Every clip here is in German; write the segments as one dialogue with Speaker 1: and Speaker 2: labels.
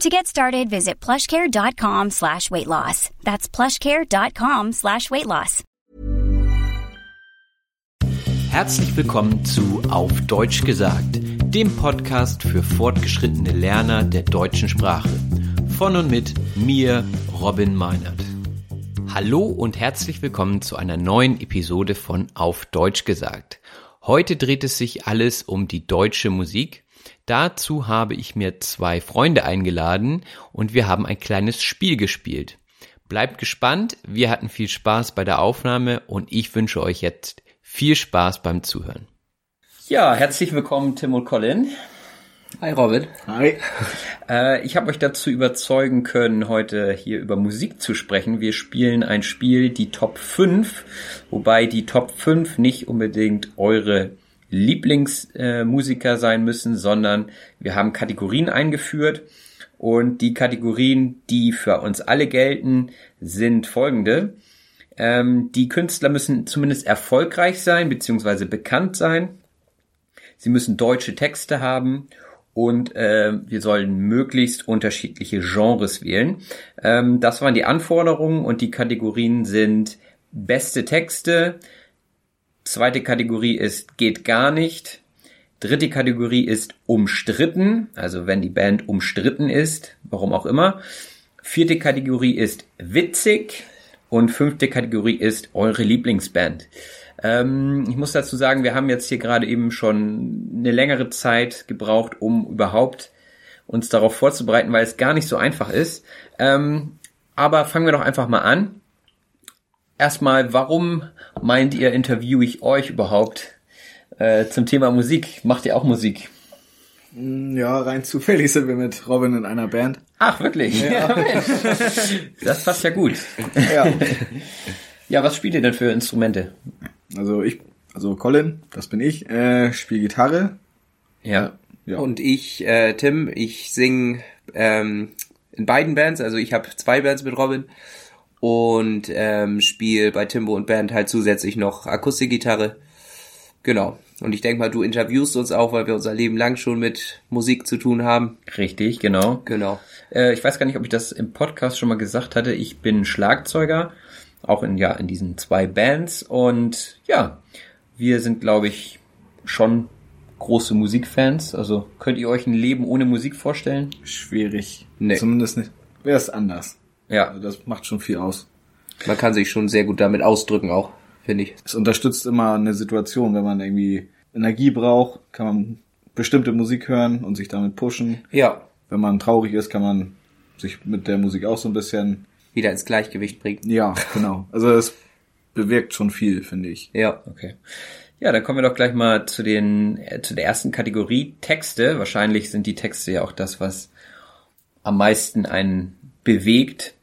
Speaker 1: To get started, visit plushcare.com slash weight loss. That's plushcare.com slash weight loss.
Speaker 2: Herzlich willkommen zu Auf Deutsch gesagt, dem Podcast für fortgeschrittene Lerner der deutschen Sprache. Von und mit mir, Robin Meinert. Hallo und herzlich willkommen zu einer neuen Episode von Auf Deutsch gesagt. Heute dreht es sich alles um die deutsche Musik. Dazu habe ich mir zwei Freunde eingeladen und wir haben ein kleines Spiel gespielt. Bleibt gespannt, wir hatten viel Spaß bei der Aufnahme und ich wünsche euch jetzt viel Spaß beim Zuhören. Ja, herzlich willkommen Tim und Colin.
Speaker 3: Hi Robin.
Speaker 4: Hi.
Speaker 2: Äh, ich habe euch dazu überzeugen können, heute hier über Musik zu sprechen. Wir spielen ein Spiel, die Top 5, wobei die Top 5 nicht unbedingt eure Lieblingsmusiker äh, sein müssen, sondern wir haben Kategorien eingeführt und die Kategorien, die für uns alle gelten, sind folgende. Ähm, die Künstler müssen zumindest erfolgreich sein beziehungsweise bekannt sein. Sie müssen deutsche Texte haben und äh, wir sollen möglichst unterschiedliche Genres wählen. Ähm, das waren die Anforderungen und die Kategorien sind beste Texte. Zweite Kategorie ist geht gar nicht. Dritte Kategorie ist umstritten, also wenn die Band umstritten ist, warum auch immer. Vierte Kategorie ist witzig und fünfte Kategorie ist eure Lieblingsband. Ähm, ich muss dazu sagen, wir haben jetzt hier gerade eben schon eine längere Zeit gebraucht, um überhaupt uns darauf vorzubereiten, weil es gar nicht so einfach ist. Ähm, aber fangen wir doch einfach mal an. Erstmal, warum meint ihr, interviewe ich euch überhaupt äh, zum Thema Musik? Macht ihr auch Musik?
Speaker 4: Mm, ja, rein zufällig sind wir mit Robin in einer Band.
Speaker 2: Ach, wirklich? Ja. das passt ja gut.
Speaker 4: Ja.
Speaker 2: ja, was spielt ihr denn für Instrumente?
Speaker 4: Also ich, also Colin, das bin ich, äh, spiele Gitarre.
Speaker 2: Ja.
Speaker 3: ja. Und ich, äh, Tim, ich sing ähm, in beiden Bands, also ich habe zwei Bands mit Robin und ähm, spiele bei Timbo und Band halt zusätzlich noch Akustikgitarre. Genau. Und ich denke mal, du interviewst uns auch, weil wir unser Leben lang schon mit Musik zu tun haben.
Speaker 2: Richtig, genau.
Speaker 3: Genau.
Speaker 2: Äh, ich weiß gar nicht, ob ich das im Podcast schon mal gesagt hatte. Ich bin Schlagzeuger, auch in ja in diesen zwei Bands und ja, wir sind, glaube ich, schon große Musikfans. Also könnt ihr euch ein Leben ohne Musik vorstellen?
Speaker 4: Schwierig. Nee. Zumindest nicht. Wäre es anders.
Speaker 2: Ja.
Speaker 4: Also das macht schon viel aus.
Speaker 3: Man kann sich schon sehr gut damit ausdrücken auch, finde ich.
Speaker 4: Es unterstützt immer eine Situation, wenn man irgendwie Energie braucht, kann man bestimmte Musik hören und sich damit pushen.
Speaker 3: Ja.
Speaker 4: Wenn man traurig ist, kann man sich mit der Musik auch so ein bisschen
Speaker 3: wieder ins Gleichgewicht bringen.
Speaker 4: Ja, genau. Also es bewirkt schon viel, finde ich.
Speaker 3: Ja.
Speaker 2: Okay. Ja, dann kommen wir doch gleich mal zu den äh, zu der ersten Kategorie Texte. Wahrscheinlich sind die Texte ja auch das, was am meisten einen bewegt.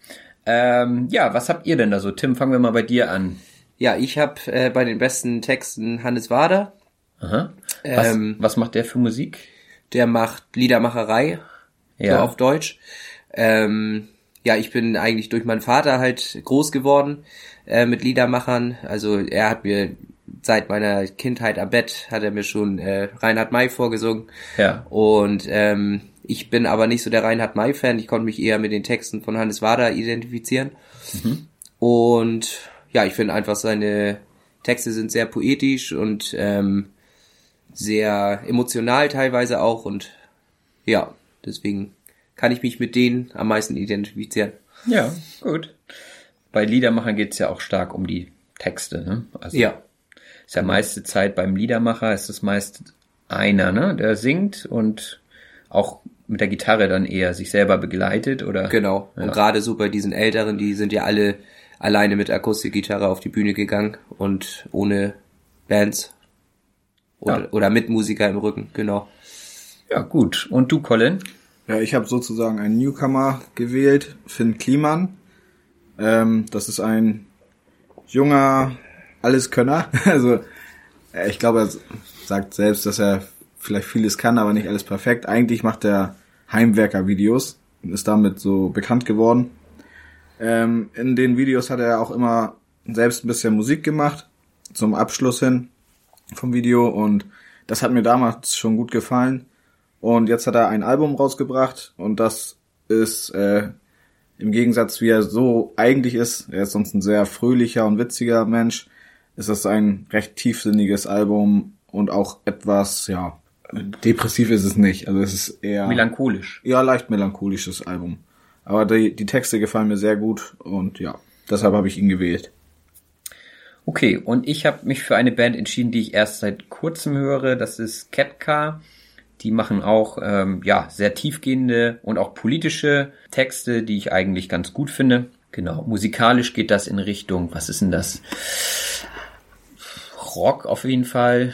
Speaker 2: Ähm, ja, was habt ihr denn da so? Tim, fangen wir mal bei dir an.
Speaker 3: Ja, ich habe äh, bei den besten Texten Hannes Wader.
Speaker 2: Aha. Was,
Speaker 3: Ähm,
Speaker 2: was macht der für Musik?
Speaker 3: Der macht Liedermacherei,
Speaker 2: Ja.
Speaker 3: so auf Deutsch. Ähm, ja, ich bin eigentlich durch meinen Vater halt groß geworden äh, mit Liedermachern. Also er hat mir seit meiner Kindheit am Bett hat er mir schon äh, Reinhard May vorgesungen.
Speaker 2: Ja.
Speaker 3: Und ähm, ich bin aber nicht so der Reinhard May-Fan. Ich konnte mich eher mit den Texten von Hannes Wader identifizieren. Und ja, ich finde einfach seine Texte sind sehr poetisch und ähm, sehr emotional teilweise auch. Und ja, deswegen kann ich mich mit denen am meisten identifizieren.
Speaker 2: Ja, gut. Bei Liedermachern geht's ja auch stark um die Texte, ne? Also
Speaker 3: Ja,
Speaker 2: ist ja meiste Zeit beim Liedermacher ist es meist einer, ne? Der singt und auch mit der Gitarre dann eher sich selber begleitet oder
Speaker 3: genau.
Speaker 2: Ja.
Speaker 3: Und gerade so bei diesen Älteren, die sind ja alle alleine mit Akustikgitarre auf die Bühne gegangen und ohne Bands. Oder,
Speaker 2: Ja.
Speaker 3: oder mit Musiker im Rücken, genau.
Speaker 2: Ja, gut. Und du, Colin?
Speaker 4: Ja, ich habe sozusagen einen Newcomer gewählt, Finn Kliman. Ähm, das ist ein junger Alleskönner. Also äh, ich glaube, er sagt selbst, dass er vielleicht vieles kann, aber nicht alles perfekt. Eigentlich macht er Heimwerker-Videos und ist damit so bekannt geworden. Ähm, in den Videos hat er auch immer selbst ein bisschen Musik gemacht, zum Abschluss hin vom Video und das hat mir damals schon gut gefallen. Und jetzt hat er ein Album rausgebracht und das ist äh, im Gegensatz, wie er so eigentlich ist, er ist sonst ein sehr fröhlicher und witziger Mensch, ist das ein recht tiefsinniges Album und auch etwas, ja, depressiv ist es nicht. Also es ist eher
Speaker 2: Melancholisch.
Speaker 4: ja leicht melancholisches Album. Aber die, die Texte gefallen mir sehr gut und ja, deshalb habe ich ihn gewählt.
Speaker 2: Okay, und ich habe mich für eine Band entschieden, die ich erst seit kurzem höre. Das ist Ketka. Die machen auch ähm, ja sehr tiefgehende und auch politische Texte, die ich eigentlich ganz gut finde. Genau, musikalisch geht das in Richtung, was ist denn das? Rock auf jeden Fall.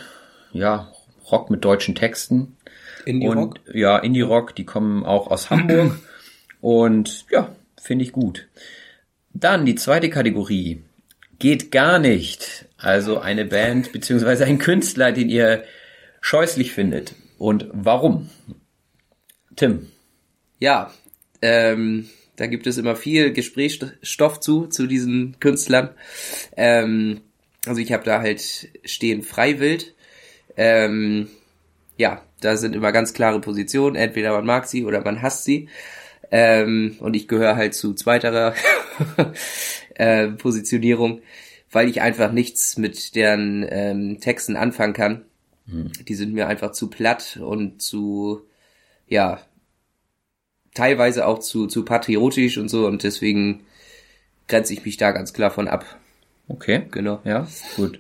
Speaker 2: Ja, Rock mit deutschen Texten.
Speaker 3: Indie-Rock?
Speaker 2: Und ja, Indie-Rock, die kommen auch aus Hamburg. Und ja, finde ich gut. Dann die zweite Kategorie. Geht gar nicht. Also eine Band beziehungsweise ein Künstler, den ihr scheußlich findet. Und warum? Tim.
Speaker 3: Ja, ähm, da gibt es immer viel Gesprächsstoff zu, zu diesen Künstlern. Ähm, also ich habe da halt stehen Freiwild. Ähm, ja, da sind immer ganz klare Positionen. Entweder man mag sie oder man hasst sie. Ähm, und ich gehöre halt zu zweiterer äh, Positionierung, weil ich einfach nichts mit deren ähm, Texten anfangen kann. Die sind mir einfach zu platt und zu, ja, teilweise auch zu, zu patriotisch und so und deswegen grenze ich mich da ganz klar von ab.
Speaker 2: Okay.
Speaker 3: Genau.
Speaker 2: Ja, gut.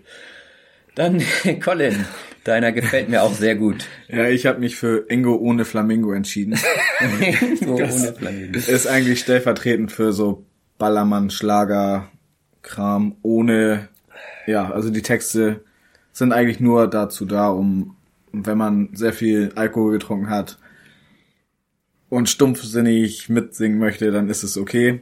Speaker 2: Dann Colin. Deiner gefällt mir auch sehr gut.
Speaker 4: Ja, ich habe mich für Ingo ohne Flamingo entschieden.
Speaker 2: so ohne Flamingo.
Speaker 4: ist eigentlich stellvertretend für so Ballermann, Schlager, Kram, ohne, ja, also die Texte sind eigentlich nur dazu da, um, wenn man sehr viel Alkohol getrunken hat und stumpfsinnig mitsingen möchte, dann ist es okay.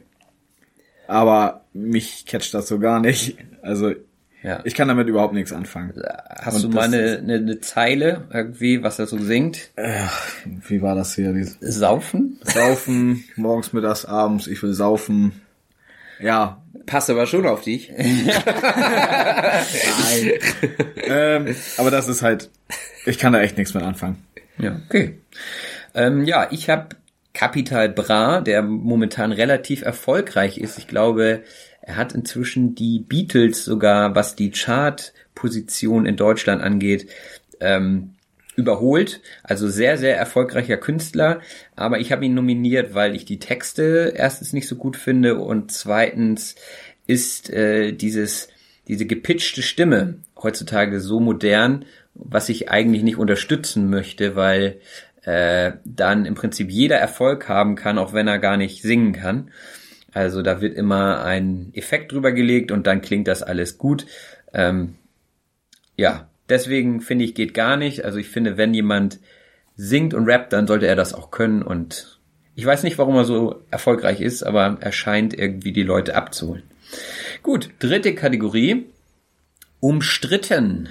Speaker 4: Aber mich catcht das so gar nicht. Also,
Speaker 2: Ja.
Speaker 4: ich kann damit überhaupt nichts anfangen.
Speaker 2: Hast
Speaker 4: Und
Speaker 2: du mal eine, eine, eine Zeile irgendwie, was er so singt?
Speaker 4: Wie war das hier?
Speaker 2: Saufen?
Speaker 4: Saufen, morgens, mittags, abends, ich will saufen. Ja,
Speaker 3: Passt aber schon auf dich.
Speaker 4: Nein. ähm, aber das ist halt, ich kann da echt nichts mit anfangen.
Speaker 2: Ja, okay. Ähm, ja, ich habe Capital Bra, der momentan relativ erfolgreich ist. Ich glaube, er hat inzwischen die Beatles sogar, was die Chartposition in Deutschland angeht, ähm, überholt. Also sehr, sehr erfolgreicher Künstler. Aber ich habe ihn nominiert, weil ich die Texte erstens nicht so gut finde und zweitens ist äh, dieses diese gepitchte Stimme heutzutage so modern, was ich eigentlich nicht unterstützen möchte, weil äh, dann im Prinzip jeder Erfolg haben kann, auch wenn er gar nicht singen kann. Also da wird immer ein Effekt drüber gelegt und dann klingt das alles gut. Ähm, ja, deswegen finde ich, geht gar nicht. Also ich finde, wenn jemand singt und rappt, dann sollte er das auch können und Ich weiß nicht, warum er so erfolgreich ist, aber er scheint irgendwie die Leute abzuholen. Gut, dritte Kategorie. Umstritten.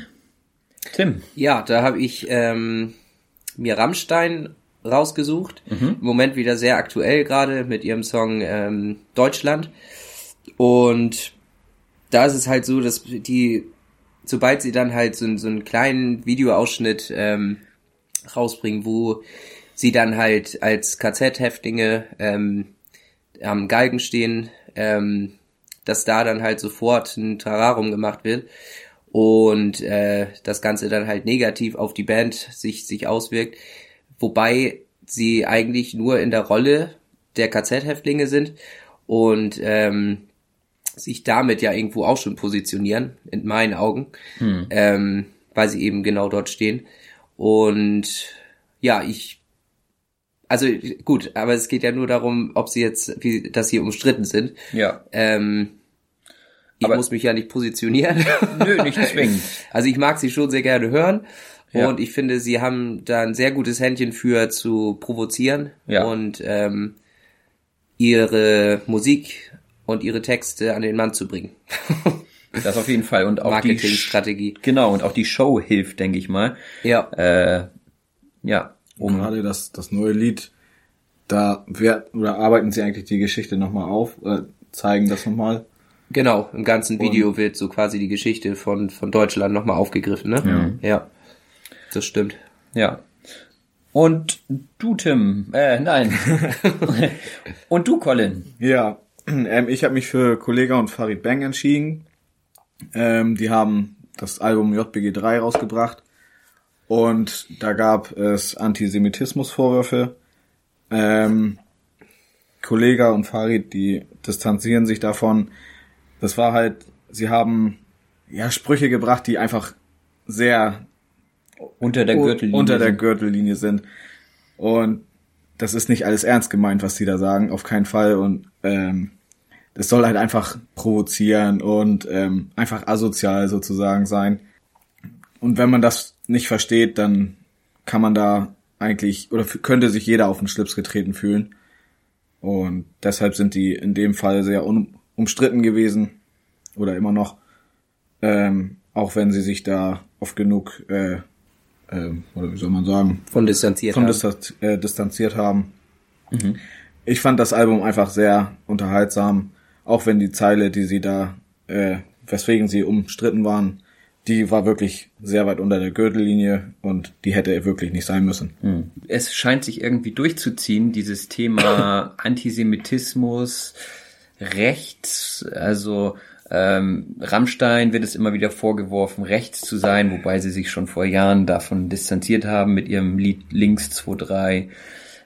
Speaker 2: Tim.
Speaker 3: Ja, da habe ich ähm, mir Rammstein rausgesucht. Im Moment wieder sehr aktuell gerade mit ihrem Song ähm, Deutschland. Und da ist es halt so, dass die, sobald sie dann halt so, so einen kleinen Videoausschnitt ähm, rausbringen, wo sie dann halt als KZ-Häftlinge ähm, am Galgen stehen, ähm, dass da dann halt sofort ein Tararum gemacht wird und äh, das Ganze dann halt negativ auf die Band sich, sich auswirkt, wobei sie eigentlich nur in der Rolle der KZ-Häftlinge sind und ähm, sich damit ja irgendwo auch schon positionieren, in meinen Augen, ähm, weil sie eben genau dort stehen. Und ja, ich, also gut, aber es geht ja nur darum, ob sie jetzt, wie, dass sie umstritten sind.
Speaker 2: Ja.
Speaker 3: Ähm, ich
Speaker 2: Aber-
Speaker 3: muss mich ja nicht positionieren.
Speaker 2: Nö, nicht zwingend.
Speaker 3: Also ich mag sie schon sehr gerne hören.
Speaker 2: Ja.
Speaker 3: Und ich finde, sie haben da ein sehr gutes Händchen für zu provozieren
Speaker 2: Ja.
Speaker 3: und ähm, ihre Musik und ihre Texte an den Mann zu bringen.
Speaker 2: Das auf jeden Fall. Und auch die,
Speaker 3: Marketingstrategie.
Speaker 2: genau, und auch die Show hilft, denke ich mal.
Speaker 3: Ja.
Speaker 2: Äh, ja, um,
Speaker 4: Gerade das, das neue Lied, da wer, oder arbeiten sie eigentlich die Geschichte nochmal auf, äh, zeigen das nochmal.
Speaker 3: Genau, im ganzen Video wird so quasi die Geschichte von, von Deutschland nochmal aufgegriffen, ne? Ja. Ja. Das stimmt.
Speaker 2: ja. Und du, Tim, äh, nein. und du, Colin.
Speaker 4: Ja, ähm, ich habe mich für Kollega und Farid Bang entschieden. Ähm, die haben das Album JBG 3 rausgebracht und da gab es Antisemitismusvorwürfe. Ähm, Kollega und Farid, die distanzieren sich davon. Das war halt, sie haben ja Sprüche gebracht, die einfach sehr
Speaker 2: Unter der Gürtellinie.
Speaker 4: unter der
Speaker 2: sind.
Speaker 4: Gürtellinie sind. Und das ist nicht alles ernst gemeint, was die da sagen, auf keinen Fall. Und ähm, das soll halt einfach provozieren und ähm, einfach asozial sozusagen sein. Und wenn man das nicht versteht, dann kann man da eigentlich oder könnte sich jeder auf den Schlips getreten fühlen. Und deshalb sind die in dem Fall sehr un umstritten gewesen oder immer noch, ähm, auch wenn sie sich da oft genug, äh, ähm, oder wie soll man sagen,
Speaker 3: Von distanziert
Speaker 4: von
Speaker 3: haben.
Speaker 4: distan äh, distanziert haben. Ich fand das Album einfach sehr unterhaltsam, auch wenn die Zeile, die sie da, äh, weswegen sie umstritten waren, die war wirklich sehr weit unter der Gürtellinie und die hätte wirklich nicht sein müssen.
Speaker 2: es scheint sich irgendwie durchzuziehen, dieses Thema Antisemitismus, Rechts, also ähm, Rammstein wird es immer wieder vorgeworfen, rechts zu sein, wobei sie sich schon vor Jahren davon distanziert haben mit ihrem Lied Links 23.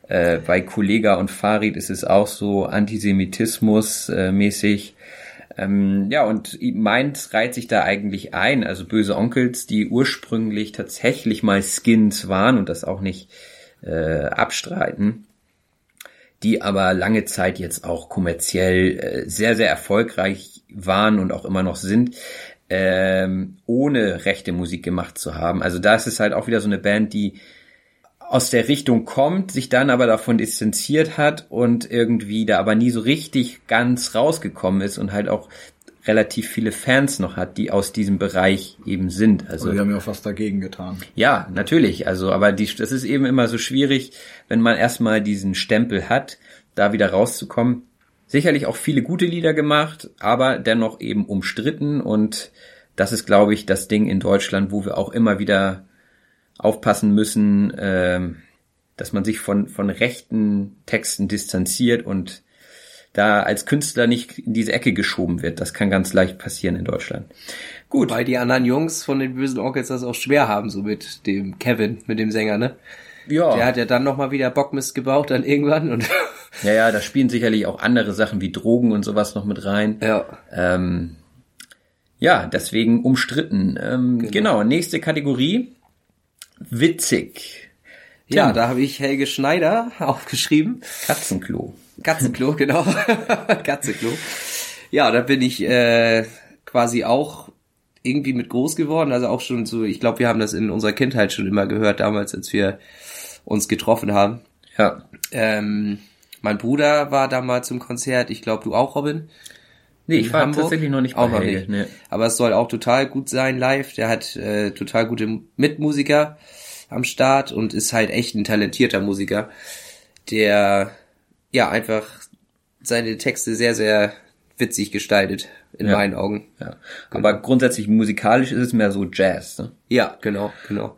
Speaker 2: Äh, bei Kollega und Farid ist es auch so Antisemitismus äh, mäßig. Ähm, ja, und meins reiht sich da eigentlich ein, also böse Onkels, die ursprünglich tatsächlich mal Skins waren und das auch nicht äh, abstreiten, die aber lange Zeit jetzt auch kommerziell äh, sehr, sehr erfolgreich waren und auch immer noch sind, ähm, ohne rechte Musik gemacht zu haben. Also da ist es halt auch wieder so eine Band, die aus der Richtung kommt, sich dann aber davon distanziert hat und irgendwie da aber nie so richtig ganz rausgekommen ist und halt auch relativ viele Fans noch hat, die aus diesem Bereich eben sind. Also
Speaker 4: die haben ja auch was dagegen getan.
Speaker 2: ja, natürlich. Also, aber die, das ist eben immer so schwierig, wenn man erstmal diesen Stempel hat, da wieder rauszukommen. Sicherlich auch viele gute Lieder gemacht, aber dennoch eben umstritten und das ist, glaube ich, das Ding in Deutschland, wo wir auch immer wieder aufpassen müssen, ähm, dass man sich von, von rechten Texten distanziert und da als Künstler nicht in diese Ecke geschoben wird. Das kann ganz leicht passieren in Deutschland. Gut.
Speaker 3: Weil die anderen Jungs von den bösen Onkels das auch schwer haben, so mit dem Kevin, mit dem Sänger, ne?
Speaker 2: Ja.
Speaker 3: Der hat ja dann nochmal wieder Bockmist gebaut dann irgendwann und
Speaker 2: Ja, ja, da spielen sicherlich auch andere Sachen wie Drogen und sowas noch mit rein.
Speaker 3: ja.
Speaker 2: Ähm, ja, deswegen umstritten. Ähm, genau. nächste Kategorie. Witzig.
Speaker 3: Ja,
Speaker 2: Tim.
Speaker 3: da habe ich Helge Schneider aufgeschrieben.
Speaker 2: Katzenklo.
Speaker 3: Katzenklo, genau. Katzenklo. Ja, da bin ich äh, quasi auch irgendwie mit groß geworden. Also auch schon so, ich glaube, wir haben das in unserer Kindheit schon immer gehört, damals, als wir uns getroffen haben.
Speaker 2: Ja.
Speaker 3: Ähm, mein Bruder war da mal zum Konzert. Ich glaube, du auch, Robin.
Speaker 2: Nee, ich war
Speaker 3: Hamburg?
Speaker 2: tatsächlich noch nicht
Speaker 3: Auch
Speaker 2: bei
Speaker 3: noch
Speaker 2: Helge.
Speaker 3: nicht.
Speaker 2: Nee.
Speaker 3: Aber es soll auch total gut sein live. Der hat äh, total gute Mitmusiker am Start und ist halt echt ein talentierter Musiker, der ja einfach seine Texte sehr, sehr witzig gestaltet, in
Speaker 2: Ja.
Speaker 3: meinen Augen.
Speaker 2: Ja. Aber grundsätzlich musikalisch ist es mehr so Jazz. Ne?
Speaker 3: Ja, genau, genau.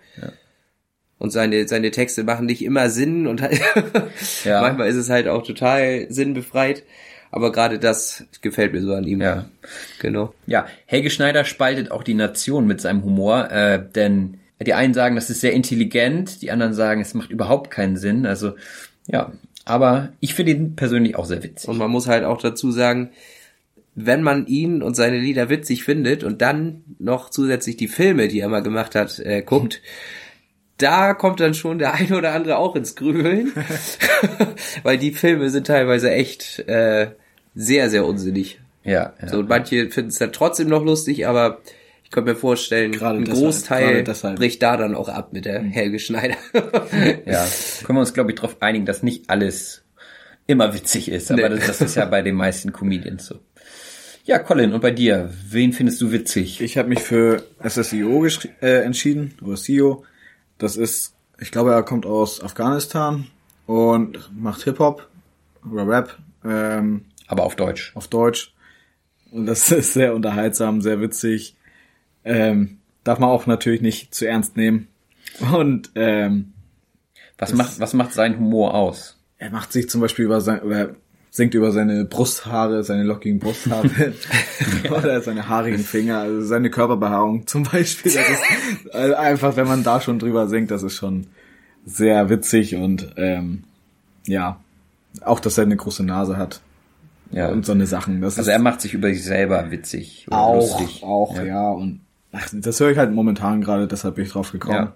Speaker 3: Und seine, seine Texte machen nicht immer Sinn und halt
Speaker 2: Ja.
Speaker 3: manchmal ist es halt auch total sinnbefreit. Aber gerade das gefällt mir so an ihm.
Speaker 2: Ja.
Speaker 3: Genau.
Speaker 2: Ja, Helge Schneider spaltet auch die Nation mit seinem Humor, äh, denn die einen sagen, das ist sehr intelligent, die anderen sagen, es macht überhaupt keinen Sinn. Also ja, aber ich finde ihn persönlich auch sehr witzig.
Speaker 3: Und man muss halt auch dazu sagen, wenn man ihn und seine Lieder witzig findet und dann noch zusätzlich die Filme, die er mal gemacht hat, äh, guckt, da kommt dann schon der eine oder andere auch ins Grübeln. Weil die Filme sind teilweise echt äh, sehr, sehr unsinnig.
Speaker 2: Ja, ja.
Speaker 3: So, und manche finden es dann trotzdem noch lustig, aber könnte mir vorstellen,
Speaker 4: Gerade
Speaker 3: ein
Speaker 4: deshalb,
Speaker 3: Großteil
Speaker 4: gerade deshalb.
Speaker 3: bricht da dann auch ab mit der Helge Schneider.
Speaker 2: ja. Können wir uns, glaube ich, darauf einigen, dass nicht alles immer witzig ist. Aber
Speaker 3: Nee.
Speaker 2: das, das ist ja bei den meisten Comedians so. Ja, Colin, und bei dir? Wen findest du witzig?
Speaker 4: Ich habe mich für SSIO äh, entschieden, oder SIO. Das ist, ich glaube, er kommt aus Afghanistan und macht Hip-Hop oder Rap ähm,
Speaker 2: Aber auf Deutsch.
Speaker 4: auf Deutsch. Und das ist sehr unterhaltsam, sehr witzig. Ähm, darf man auch natürlich nicht zu ernst nehmen. Und ähm,
Speaker 2: Was macht, was macht sein Humor aus?
Speaker 4: er macht sich zum Beispiel über sein, oder singt über seine Brusthaare, seine lockigen Brusthaare oder seine haarigen Finger, also seine Körperbehaarung zum Beispiel. Das ist also einfach, wenn man da schon drüber singt, das ist schon sehr witzig und ähm, ja, auch, dass er eine große Nase hat
Speaker 2: Ja.
Speaker 4: und so eine Sachen. Das
Speaker 2: Also er macht sich über sich selber witzig
Speaker 4: auch,
Speaker 2: lustig.
Speaker 4: auch, ja. und ach, das höre ich halt momentan gerade, deshalb bin ich drauf gekommen.
Speaker 2: Ja.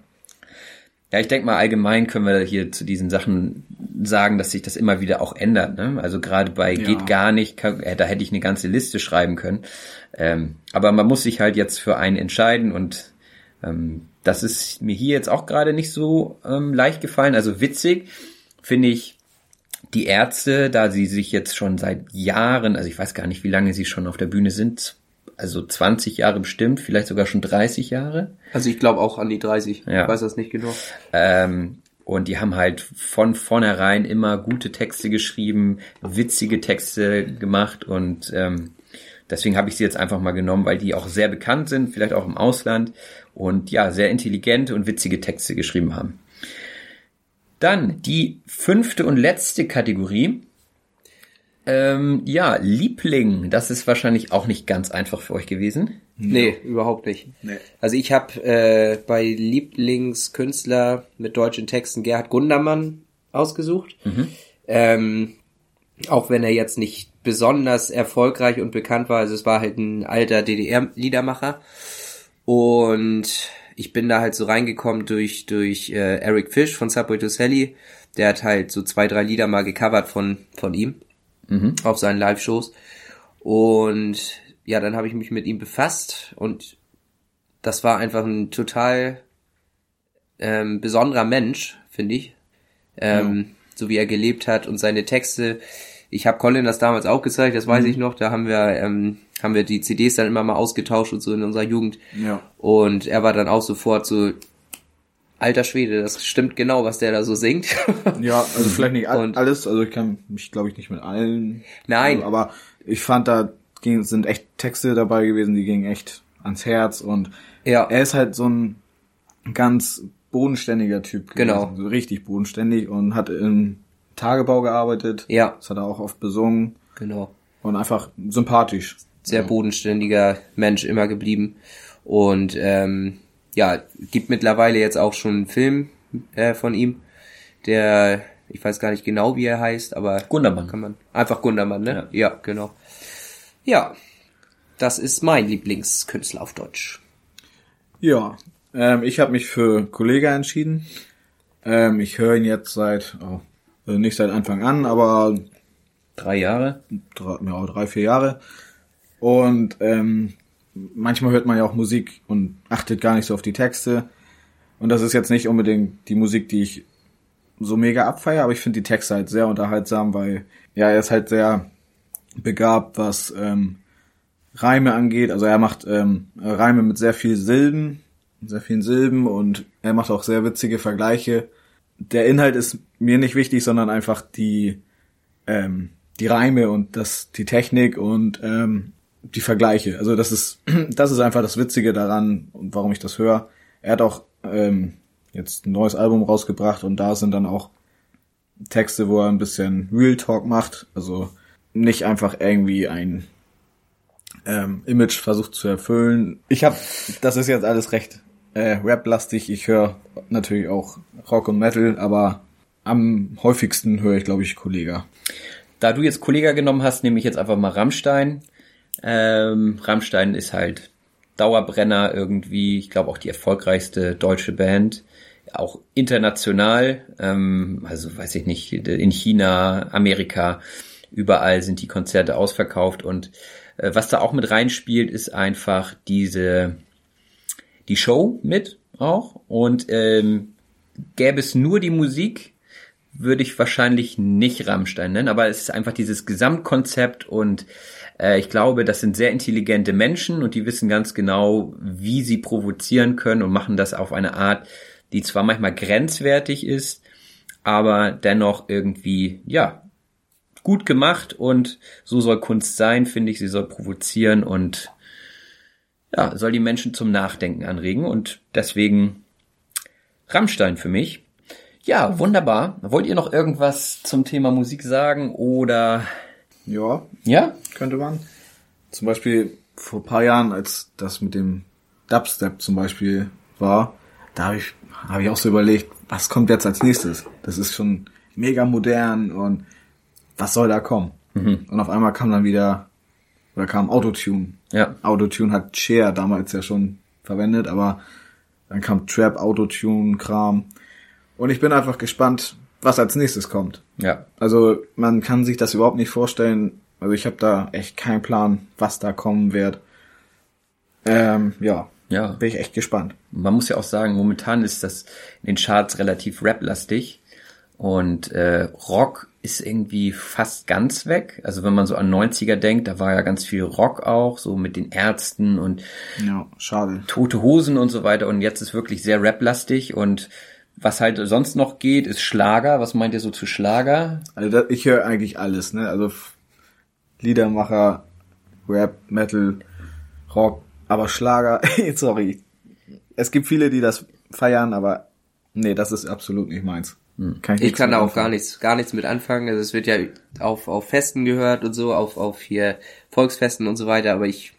Speaker 2: Ja, ich denke mal, allgemein können wir hier zu diesen Sachen sagen, dass sich das immer wieder auch ändert. Ne? Also gerade bei
Speaker 4: Ja.
Speaker 2: geht gar nicht, kann, äh, da hätte ich eine ganze Liste schreiben können. Ähm, aber man muss sich halt jetzt für einen entscheiden und ähm, das ist mir hier jetzt auch gerade nicht so ähm, leicht gefallen. Also witzig finde ich die Ärzte, da sie sich jetzt schon seit Jahren, also ich weiß gar nicht, wie lange sie schon auf der Bühne sind, also 20 Jahre bestimmt, vielleicht sogar schon 30 Jahre.
Speaker 3: Also ich glaube auch an die 30.
Speaker 2: Ja.
Speaker 3: Ich weiß das nicht genau.
Speaker 2: Ähm, und die haben halt von vornherein immer gute Texte geschrieben, witzige Texte gemacht und ähm, deswegen habe ich sie jetzt einfach mal genommen, weil die auch sehr bekannt sind, vielleicht auch im Ausland und ja, sehr intelligente und witzige Texte geschrieben haben. Dann die fünfte und letzte Kategorie. Ähm, ja, Liebling, das ist wahrscheinlich auch nicht ganz einfach für euch gewesen.
Speaker 3: Nee, überhaupt nicht.
Speaker 4: Nee.
Speaker 3: Also ich habe äh, bei Lieblingskünstler mit deutschen Texten Gerhard Gundermann ausgesucht. Ähm, auch wenn er jetzt nicht besonders erfolgreich und bekannt war, also es war halt ein alter DDR-Liedermacher. Und ich bin da halt so reingekommen durch, durch äh, Eric Fish von Subway to Sally. Der hat halt so zwei, drei Lieder mal gecovert von, von ihm auf seinen Live-Shows. Und ja, dann habe ich mich mit ihm befasst und das war einfach ein total ähm, besonderer Mensch, finde ich. Ähm, So wie er gelebt hat und seine Texte. Ich habe Colin das damals auch gezeigt, das weiß ich noch. Da haben wir ähm, haben wir die CDs dann immer mal ausgetauscht und so in unserer Jugend.
Speaker 4: Ja.
Speaker 3: Und er war dann auch sofort so, alter Schwede, das stimmt genau, was der da so singt.
Speaker 4: Ja, also vielleicht nicht
Speaker 3: Und-
Speaker 4: alles, also ich kann mich glaube ich nicht mit allen.
Speaker 3: Nein.
Speaker 4: Also, aber ich fand da ging, sind echt Texte dabei gewesen, die gingen echt ans Herz und
Speaker 3: Ja.
Speaker 4: er ist halt so ein ganz bodenständiger Typ. gewesen,
Speaker 3: Genau.
Speaker 4: So richtig bodenständig und hat im Tagebau gearbeitet.
Speaker 3: Ja.
Speaker 4: Das hat er auch oft besungen
Speaker 3: genau.
Speaker 4: und einfach sympathisch.
Speaker 3: sehr bodenständiger Mensch immer geblieben. Und ähm, ja, gibt mittlerweile jetzt auch schon einen Film äh, von ihm, der, ich weiß gar nicht genau, wie er heißt, aber
Speaker 2: Gundermann.
Speaker 3: kann man einfach Gundermann, ne? Ja, genau. Ja, das ist mein Lieblingskünstler auf Deutsch.
Speaker 4: Ja, ähm, ich habe mich für Kollega entschieden. Ähm, ich höre ihn jetzt seit, oh, also nicht seit Anfang an, aber
Speaker 2: Drei Jahre.
Speaker 4: drei, ja, drei vier Jahre. Und ähm, manchmal hört man ja auch Musik und achtet gar nicht so auf die Texte. Und das ist jetzt nicht unbedingt die Musik, die ich so mega abfeier, aber ich finde die Texte halt sehr unterhaltsam, weil ja, er ist halt sehr begabt, was ähm, Reime angeht. Also er macht ähm, Reime mit sehr viel Silben, sehr vielen Silben und er macht auch sehr witzige Vergleiche. Der Inhalt ist mir nicht wichtig, sondern einfach die ähm, die Reime und das die Technik und ähm, die Vergleiche. Also das ist das ist einfach das Witzige daran und warum ich das höre. Er hat auch ähm, jetzt ein neues Album rausgebracht und da sind dann auch Texte, wo er ein bisschen Real Talk macht. Also nicht einfach irgendwie ein ähm, Image versucht zu erfüllen. Ich habe, das ist jetzt alles recht äh, rap-lastig. Ich höre natürlich auch Rock und Metal, aber am häufigsten höre ich, glaube ich, Kollega.
Speaker 2: Da du jetzt Kollega genommen hast, nehme ich jetzt einfach mal Rammstein. Ähm, Rammstein ist halt Dauerbrenner irgendwie, ich glaube auch die erfolgreichste deutsche Band, auch international, ähm, also weiß ich nicht, in China, Amerika, überall sind die Konzerte ausverkauft. Und äh, was da auch mit reinspielt, ist einfach diese die Show mit auch. Und ähm, gäbe es nur die Musik, würde ich wahrscheinlich nicht Rammstein nennen, aber es ist einfach dieses Gesamtkonzept und äh, ich glaube, das sind sehr intelligente Menschen und die wissen ganz genau, wie sie provozieren können und machen das auf eine Art, die zwar manchmal grenzwertig ist, aber dennoch irgendwie, ja, gut gemacht und so soll Kunst sein, finde ich. Sie soll provozieren und ja, soll die Menschen zum Nachdenken anregen und deswegen Rammstein für mich. Ja, wunderbar. Wollt ihr noch irgendwas zum Thema Musik sagen oder?
Speaker 4: Ja.
Speaker 2: Ja?
Speaker 4: Könnte man. Zum Beispiel vor paar Jahren, als das mit dem Dubstep zum Beispiel war, da habe ich, hab ich auch so überlegt, was kommt jetzt als nächstes? Das ist schon mega modern und was soll da kommen? Mhm. Und auf einmal kam dann wieder, oder kam Autotune.
Speaker 2: Ja.
Speaker 4: Autotune hat Cher damals ja schon verwendet, aber dann kam Trap, Autotune, Kram. Und ich bin einfach gespannt, was als nächstes kommt.
Speaker 2: Ja.
Speaker 4: Also man kann sich das überhaupt nicht vorstellen. Also ich habe da echt keinen Plan, was da kommen wird. Ähm, ja.
Speaker 2: Ja.
Speaker 4: Bin ich echt gespannt.
Speaker 2: Man muss ja auch sagen, momentan ist das in den Charts relativ rap-lastig. Und äh, Rock ist irgendwie fast ganz weg. Also wenn man so an 90er denkt, da war ja ganz viel Rock auch, so mit den Ärzten und
Speaker 4: ja, schade.
Speaker 2: tote Hosen und so weiter. Und jetzt ist wirklich sehr rap-lastig und was halt sonst noch geht, ist Schlager. Was meint ihr so zu Schlager?
Speaker 4: Also das, ich höre eigentlich alles, ne? Also Liedermacher, Rap, Metal, Rock, aber Schlager, sorry. Es gibt viele, die das feiern, aber nee, das ist absolut nicht meins.
Speaker 3: Hm. Kann ich, ich kann da auch gar nichts, gar nichts mit anfangen. Also es wird ja auf, auf Festen gehört und so, auf, auf hier Volksfesten und so weiter, aber ich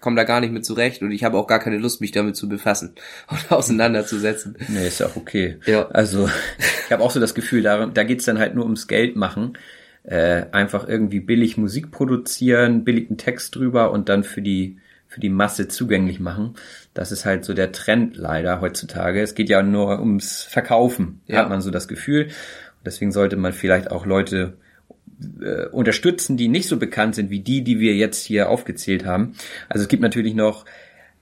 Speaker 3: komme da gar nicht mit zurecht und ich habe auch gar keine Lust, mich damit zu befassen und auseinanderzusetzen.
Speaker 2: Nee, ist ja auch okay. Ja. Also ich habe auch so das Gefühl, da, da geht's dann halt nur ums Geld machen. Äh, einfach irgendwie billig Musik produzieren, billigen Text drüber und dann für die für die Masse zugänglich machen. Das ist halt so der Trend leider heutzutage. Es geht ja nur ums Verkaufen, ja. hat man so das Gefühl. deswegen sollte man vielleicht auch Leute äh, unterstützen, die nicht so bekannt sind wie die, die wir jetzt hier aufgezählt haben. Also es gibt natürlich noch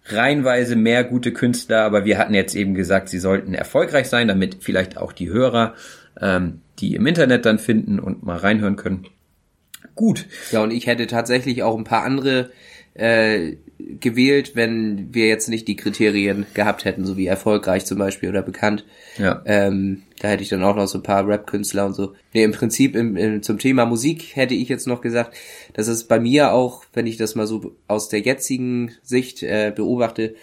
Speaker 2: reihenweise mehr gute Künstler, aber wir hatten jetzt eben gesagt, sie sollten erfolgreich sein, damit vielleicht auch die Hörer ähm, die im Internet dann finden und mal reinhören können. Gut.
Speaker 3: Ja, und ich hätte tatsächlich auch ein paar andere äh, gewählt, wenn wir jetzt nicht die Kriterien gehabt hätten, so wie erfolgreich zum Beispiel oder bekannt.
Speaker 2: Ja.
Speaker 3: Ähm, da hätte ich dann auch noch so ein paar Rap-Künstler und so. Nee, im Prinzip im, im, zum Thema Musik hätte ich jetzt noch gesagt, dass es bei mir auch, wenn ich das mal so aus der jetzigen Sicht äh, beobachte,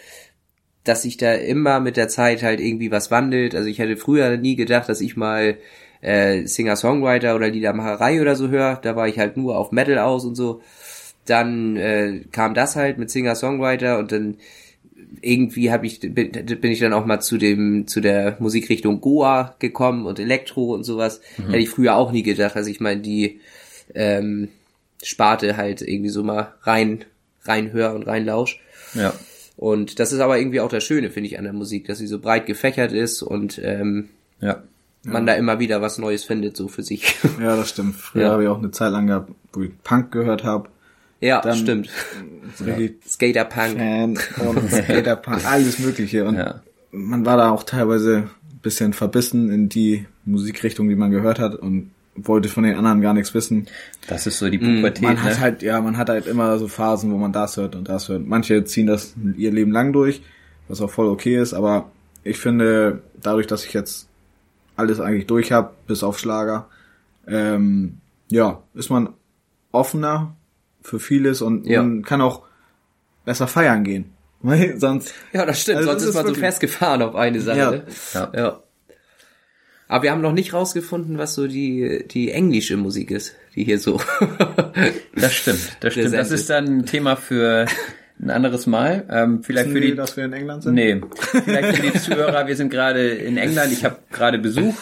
Speaker 3: dass sich da immer mit der Zeit halt irgendwie was wandelt. Also ich hätte früher nie gedacht, dass ich mal äh, Singer-Songwriter oder Liedermacherei oder so höre. Da war ich halt nur auf Metal aus und so dann äh, kam das halt mit Singer-Songwriter und dann irgendwie habe ich bin ich dann auch mal zu dem zu der Musikrichtung Goa gekommen und Elektro und sowas. Mhm. Hätte ich früher auch nie gedacht, also ich meine die ähm, Sparte halt irgendwie so mal rein rein hör und rein lausch.
Speaker 2: Ja.
Speaker 3: Und das ist aber irgendwie auch das Schöne, finde ich, an der Musik, dass sie so breit gefächert ist und ähm,
Speaker 2: ja.
Speaker 3: man ja. da immer wieder was Neues findet, so für sich.
Speaker 4: Ja, das stimmt. Früher ja. habe ich auch eine Zeit lang gehabt, wo ich Punk gehört habe.
Speaker 3: Ja, dann stimmt. Skaterpunk.
Speaker 4: Fan und Skaterpunk, alles Mögliche. Und ja. man war da auch teilweise ein bisschen verbissen in die Musikrichtung, die man gehört hat und wollte von den anderen gar nichts wissen.
Speaker 2: Das ist so die Pubertät,
Speaker 4: Man
Speaker 2: ne?
Speaker 4: hat halt, ja, man hat halt immer so Phasen, wo man das hört und das hört. Manche ziehen das ihr Leben lang durch, was auch voll okay ist, aber ich finde, dadurch, dass ich jetzt alles eigentlich durch habe, bis auf Schlager, ähm, ja, ist man offener für vieles und
Speaker 3: Ja.
Speaker 4: man kann auch besser feiern gehen. Weil sonst,
Speaker 3: Ja, das stimmt.
Speaker 4: Also
Speaker 3: Sonst ist man so festgefahren auf eine Sache.
Speaker 4: Ja.
Speaker 3: Ne?
Speaker 2: Ja.
Speaker 3: ja. Aber wir haben noch nicht rausgefunden, was so die, die englische Musik ist, die hier so.
Speaker 2: Das stimmt, das stimmt. Das ist dann ein Thema für ein anderes Mal. Ähm, vielleicht für
Speaker 4: wissen
Speaker 2: die,
Speaker 4: wir, dass wir in England sind.
Speaker 2: nee, vielleicht für die Zuhörer. Wir sind gerade in England. Ich habe gerade Besuch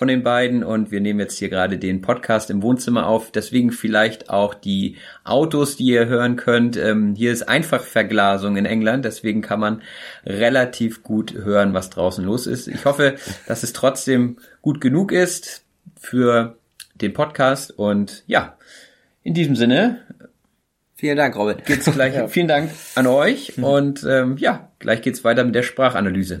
Speaker 2: von den beiden und wir nehmen jetzt hier gerade den Podcast im Wohnzimmer auf. Deswegen vielleicht auch die Autos, die ihr hören könnt. Ähm, hier ist einfach Verglasung in England, deswegen kann man relativ gut hören, was draußen los ist. Ich hoffe, dass es trotzdem gut genug ist für den Podcast und ja, in diesem Sinne
Speaker 3: Vielen Dank, Robin.
Speaker 2: geht's gleich. Vielen Dank an euch und ähm, ja, gleich geht's weiter mit der Sprachanalyse.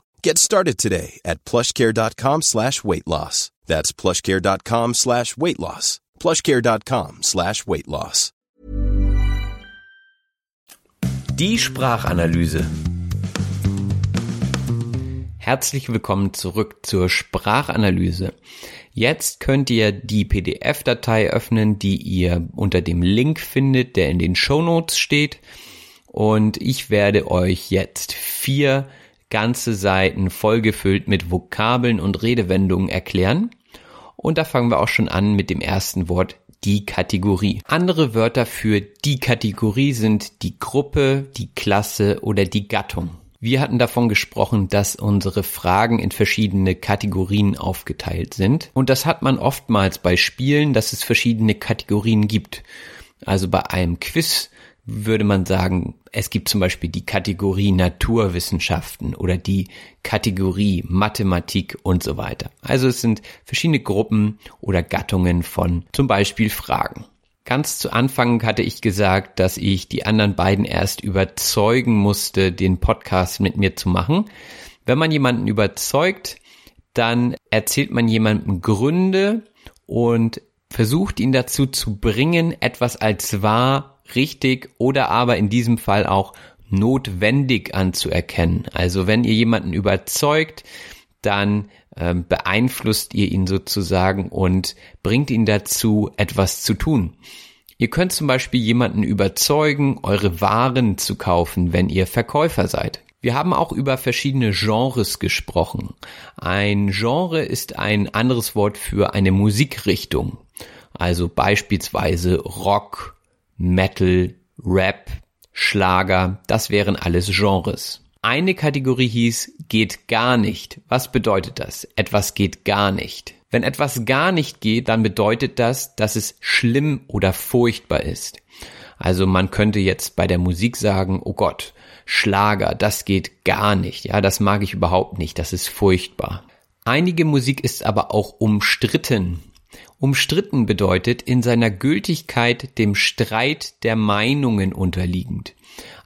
Speaker 5: Get started today at plushcare.com slash weight loss. That's plushcare.com slash weight loss. plushcare.com slash weight loss.
Speaker 2: Die Sprachanalyse. Herzlich willkommen zurück zur Sprachanalyse. Jetzt könnt ihr die PDF-Datei öffnen, die ihr unter dem Link findet, der in den Show Notes steht. Und ich werde euch jetzt vier ganze Seiten vollgefüllt mit Vokabeln und Redewendungen erklären. Und da fangen wir auch schon an mit dem ersten Wort die Kategorie. Andere Wörter für die Kategorie sind die Gruppe, die Klasse oder die Gattung. Wir hatten davon gesprochen, dass unsere Fragen in verschiedene Kategorien aufgeteilt sind. Und das hat man oftmals bei Spielen, dass es verschiedene Kategorien gibt. Also bei einem Quiz würde man sagen, es gibt zum Beispiel die Kategorie Naturwissenschaften oder die Kategorie Mathematik und so weiter. Also es sind verschiedene Gruppen oder Gattungen von zum Beispiel Fragen. Ganz zu Anfang hatte ich gesagt, dass ich die anderen beiden erst überzeugen musste, den Podcast mit mir zu machen. Wenn man jemanden überzeugt, dann erzählt man jemandem Gründe und versucht ihn dazu zu bringen, etwas als wahr, richtig oder aber in diesem Fall auch notwendig anzuerkennen. Also wenn ihr jemanden überzeugt, dann ähm, beeinflusst ihr ihn sozusagen und bringt ihn dazu, etwas zu tun. Ihr könnt zum Beispiel jemanden überzeugen, eure Waren zu kaufen, wenn ihr Verkäufer seid. Wir haben auch über verschiedene Genres gesprochen. Ein Genre ist ein anderes Wort für eine Musikrichtung. Also beispielsweise Rock, Metal, Rap, Schlager, das wären alles Genres. Eine Kategorie hieß geht gar nicht. Was bedeutet das? Etwas geht gar nicht. Wenn etwas gar nicht geht, dann bedeutet das, dass es schlimm oder furchtbar ist. Also man könnte jetzt bei der Musik sagen, oh Gott, Schlager, das geht gar nicht. Ja, das mag ich überhaupt nicht. Das ist furchtbar. Einige Musik ist aber auch umstritten. Umstritten bedeutet in seiner Gültigkeit dem Streit der Meinungen unterliegend.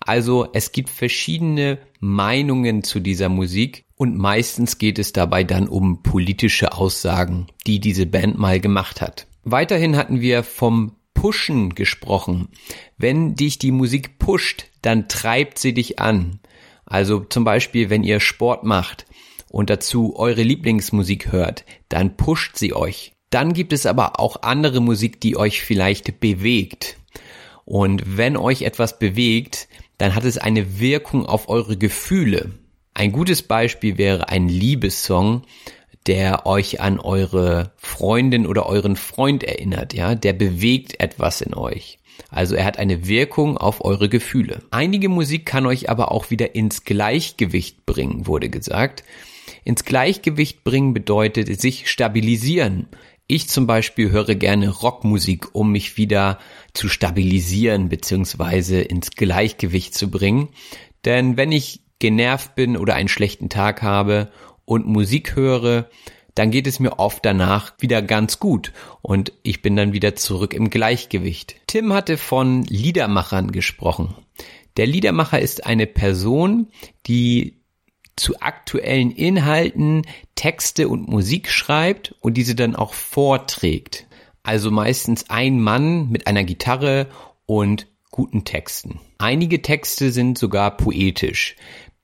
Speaker 2: Also es gibt verschiedene Meinungen zu dieser Musik und meistens geht es dabei dann um politische Aussagen, die diese Band mal gemacht hat. Weiterhin hatten wir vom Pushen gesprochen. Wenn dich die Musik pusht, dann treibt sie dich an. Also zum Beispiel, wenn ihr Sport macht und dazu eure Lieblingsmusik hört, dann pusht sie euch. Dann gibt es aber auch andere Musik, die euch vielleicht bewegt. Und wenn euch etwas bewegt, dann hat es eine Wirkung auf eure Gefühle. Ein gutes Beispiel wäre ein Liebessong, der euch an eure Freundin oder euren Freund erinnert, ja, der bewegt etwas in euch. Also er hat eine Wirkung auf eure Gefühle. Einige Musik kann euch aber auch wieder ins Gleichgewicht bringen, wurde gesagt. Ins Gleichgewicht bringen bedeutet sich stabilisieren. Ich zum Beispiel höre gerne Rockmusik, um mich wieder zu stabilisieren bzw. ins Gleichgewicht zu bringen. Denn wenn ich genervt bin oder einen schlechten Tag habe und Musik höre, dann geht es mir oft danach wieder ganz gut und ich bin dann wieder zurück im Gleichgewicht. Tim hatte von Liedermachern gesprochen. Der Liedermacher ist eine Person, die zu aktuellen Inhalten Texte und Musik schreibt und diese dann auch vorträgt. Also meistens ein Mann mit einer Gitarre und guten Texten. Einige Texte sind sogar poetisch.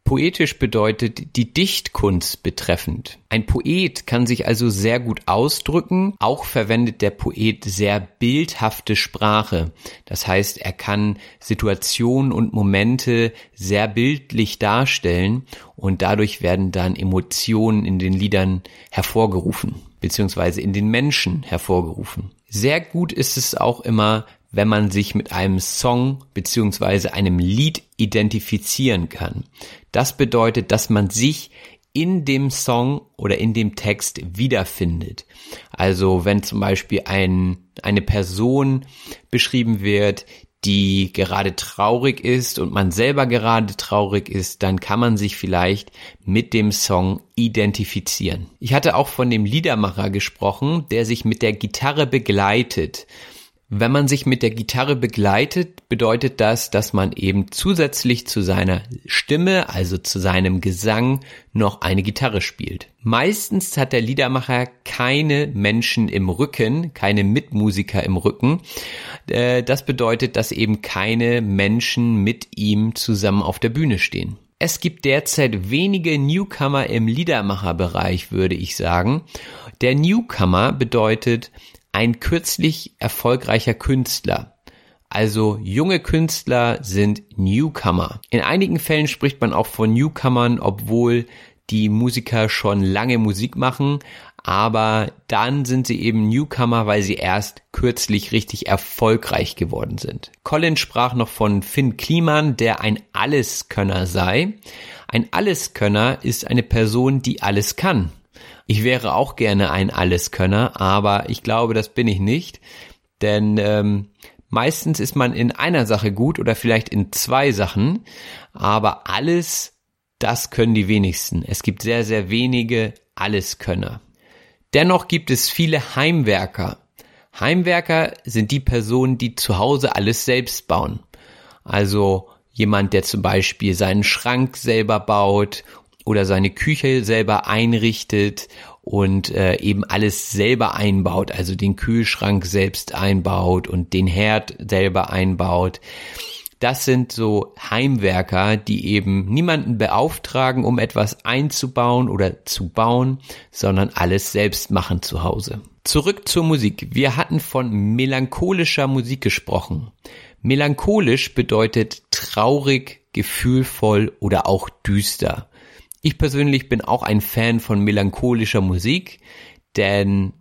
Speaker 2: Poetisch bedeutet die Dichtkunst betreffend. Ein Poet kann sich also sehr gut ausdrücken, auch verwendet der Poet sehr bildhafte Sprache. Das heißt, er kann Situationen und Momente sehr bildlich darstellen und dadurch werden dann Emotionen in den Liedern hervorgerufen, beziehungsweise in den Menschen hervorgerufen. Sehr gut ist es auch immer, wenn man sich mit einem Song beziehungsweise einem Lied identifizieren kann. Das bedeutet, dass man sich in dem Song oder in dem Text wiederfindet. Also wenn zum Beispiel ein, eine Person beschrieben wird, die gerade traurig ist und man selber gerade traurig ist, dann kann man sich vielleicht mit dem Song identifizieren. Ich hatte auch von dem Liedermacher gesprochen, der sich mit der Gitarre begleitet. Wenn man sich mit der Gitarre begleitet, bedeutet das, dass man eben zusätzlich zu seiner Stimme, also zu seinem Gesang, noch eine Gitarre spielt. Meistens hat der Liedermacher keine Menschen im Rücken, keine Mitmusiker im Rücken. Äh, das bedeutet, dass eben keine Menschen mit ihm zusammen auf der Bühne stehen. Es gibt derzeit wenige Newcomer im Liedermacherbereich, würde ich sagen. Der Newcomer bedeutet, ein kürzlich erfolgreicher Künstler. Also junge Künstler sind Newcomer. In einigen Fällen spricht man auch von Newcomern, obwohl die Musiker schon lange Musik machen, aber dann sind sie eben Newcomer, weil sie erst kürzlich richtig erfolgreich geworden sind. Colin sprach noch von Finn Kliman, der ein Alleskönner sei. Ein Alleskönner ist eine Person, die alles kann. Ich wäre auch gerne ein Alleskönner, aber ich glaube, das bin ich nicht. Denn ähm, meistens ist man in einer Sache gut oder vielleicht in zwei Sachen, aber alles, das können die wenigsten. Es gibt sehr, sehr wenige Alleskönner. Dennoch gibt es viele Heimwerker. Heimwerker sind die Personen, die zu Hause alles selbst bauen. Also jemand, der zum Beispiel seinen Schrank selber baut oder seine Küche selber einrichtet und äh, eben alles selber einbaut, also den Kühlschrank selbst einbaut und den Herd selber einbaut. Das sind so Heimwerker, die eben niemanden beauftragen, um etwas einzubauen oder zu bauen, sondern alles selbst machen zu Hause. Zurück zur Musik. Wir hatten von melancholischer Musik gesprochen. Melancholisch bedeutet traurig, gefühlvoll oder auch düster. Ich persönlich bin auch ein Fan von melancholischer Musik, denn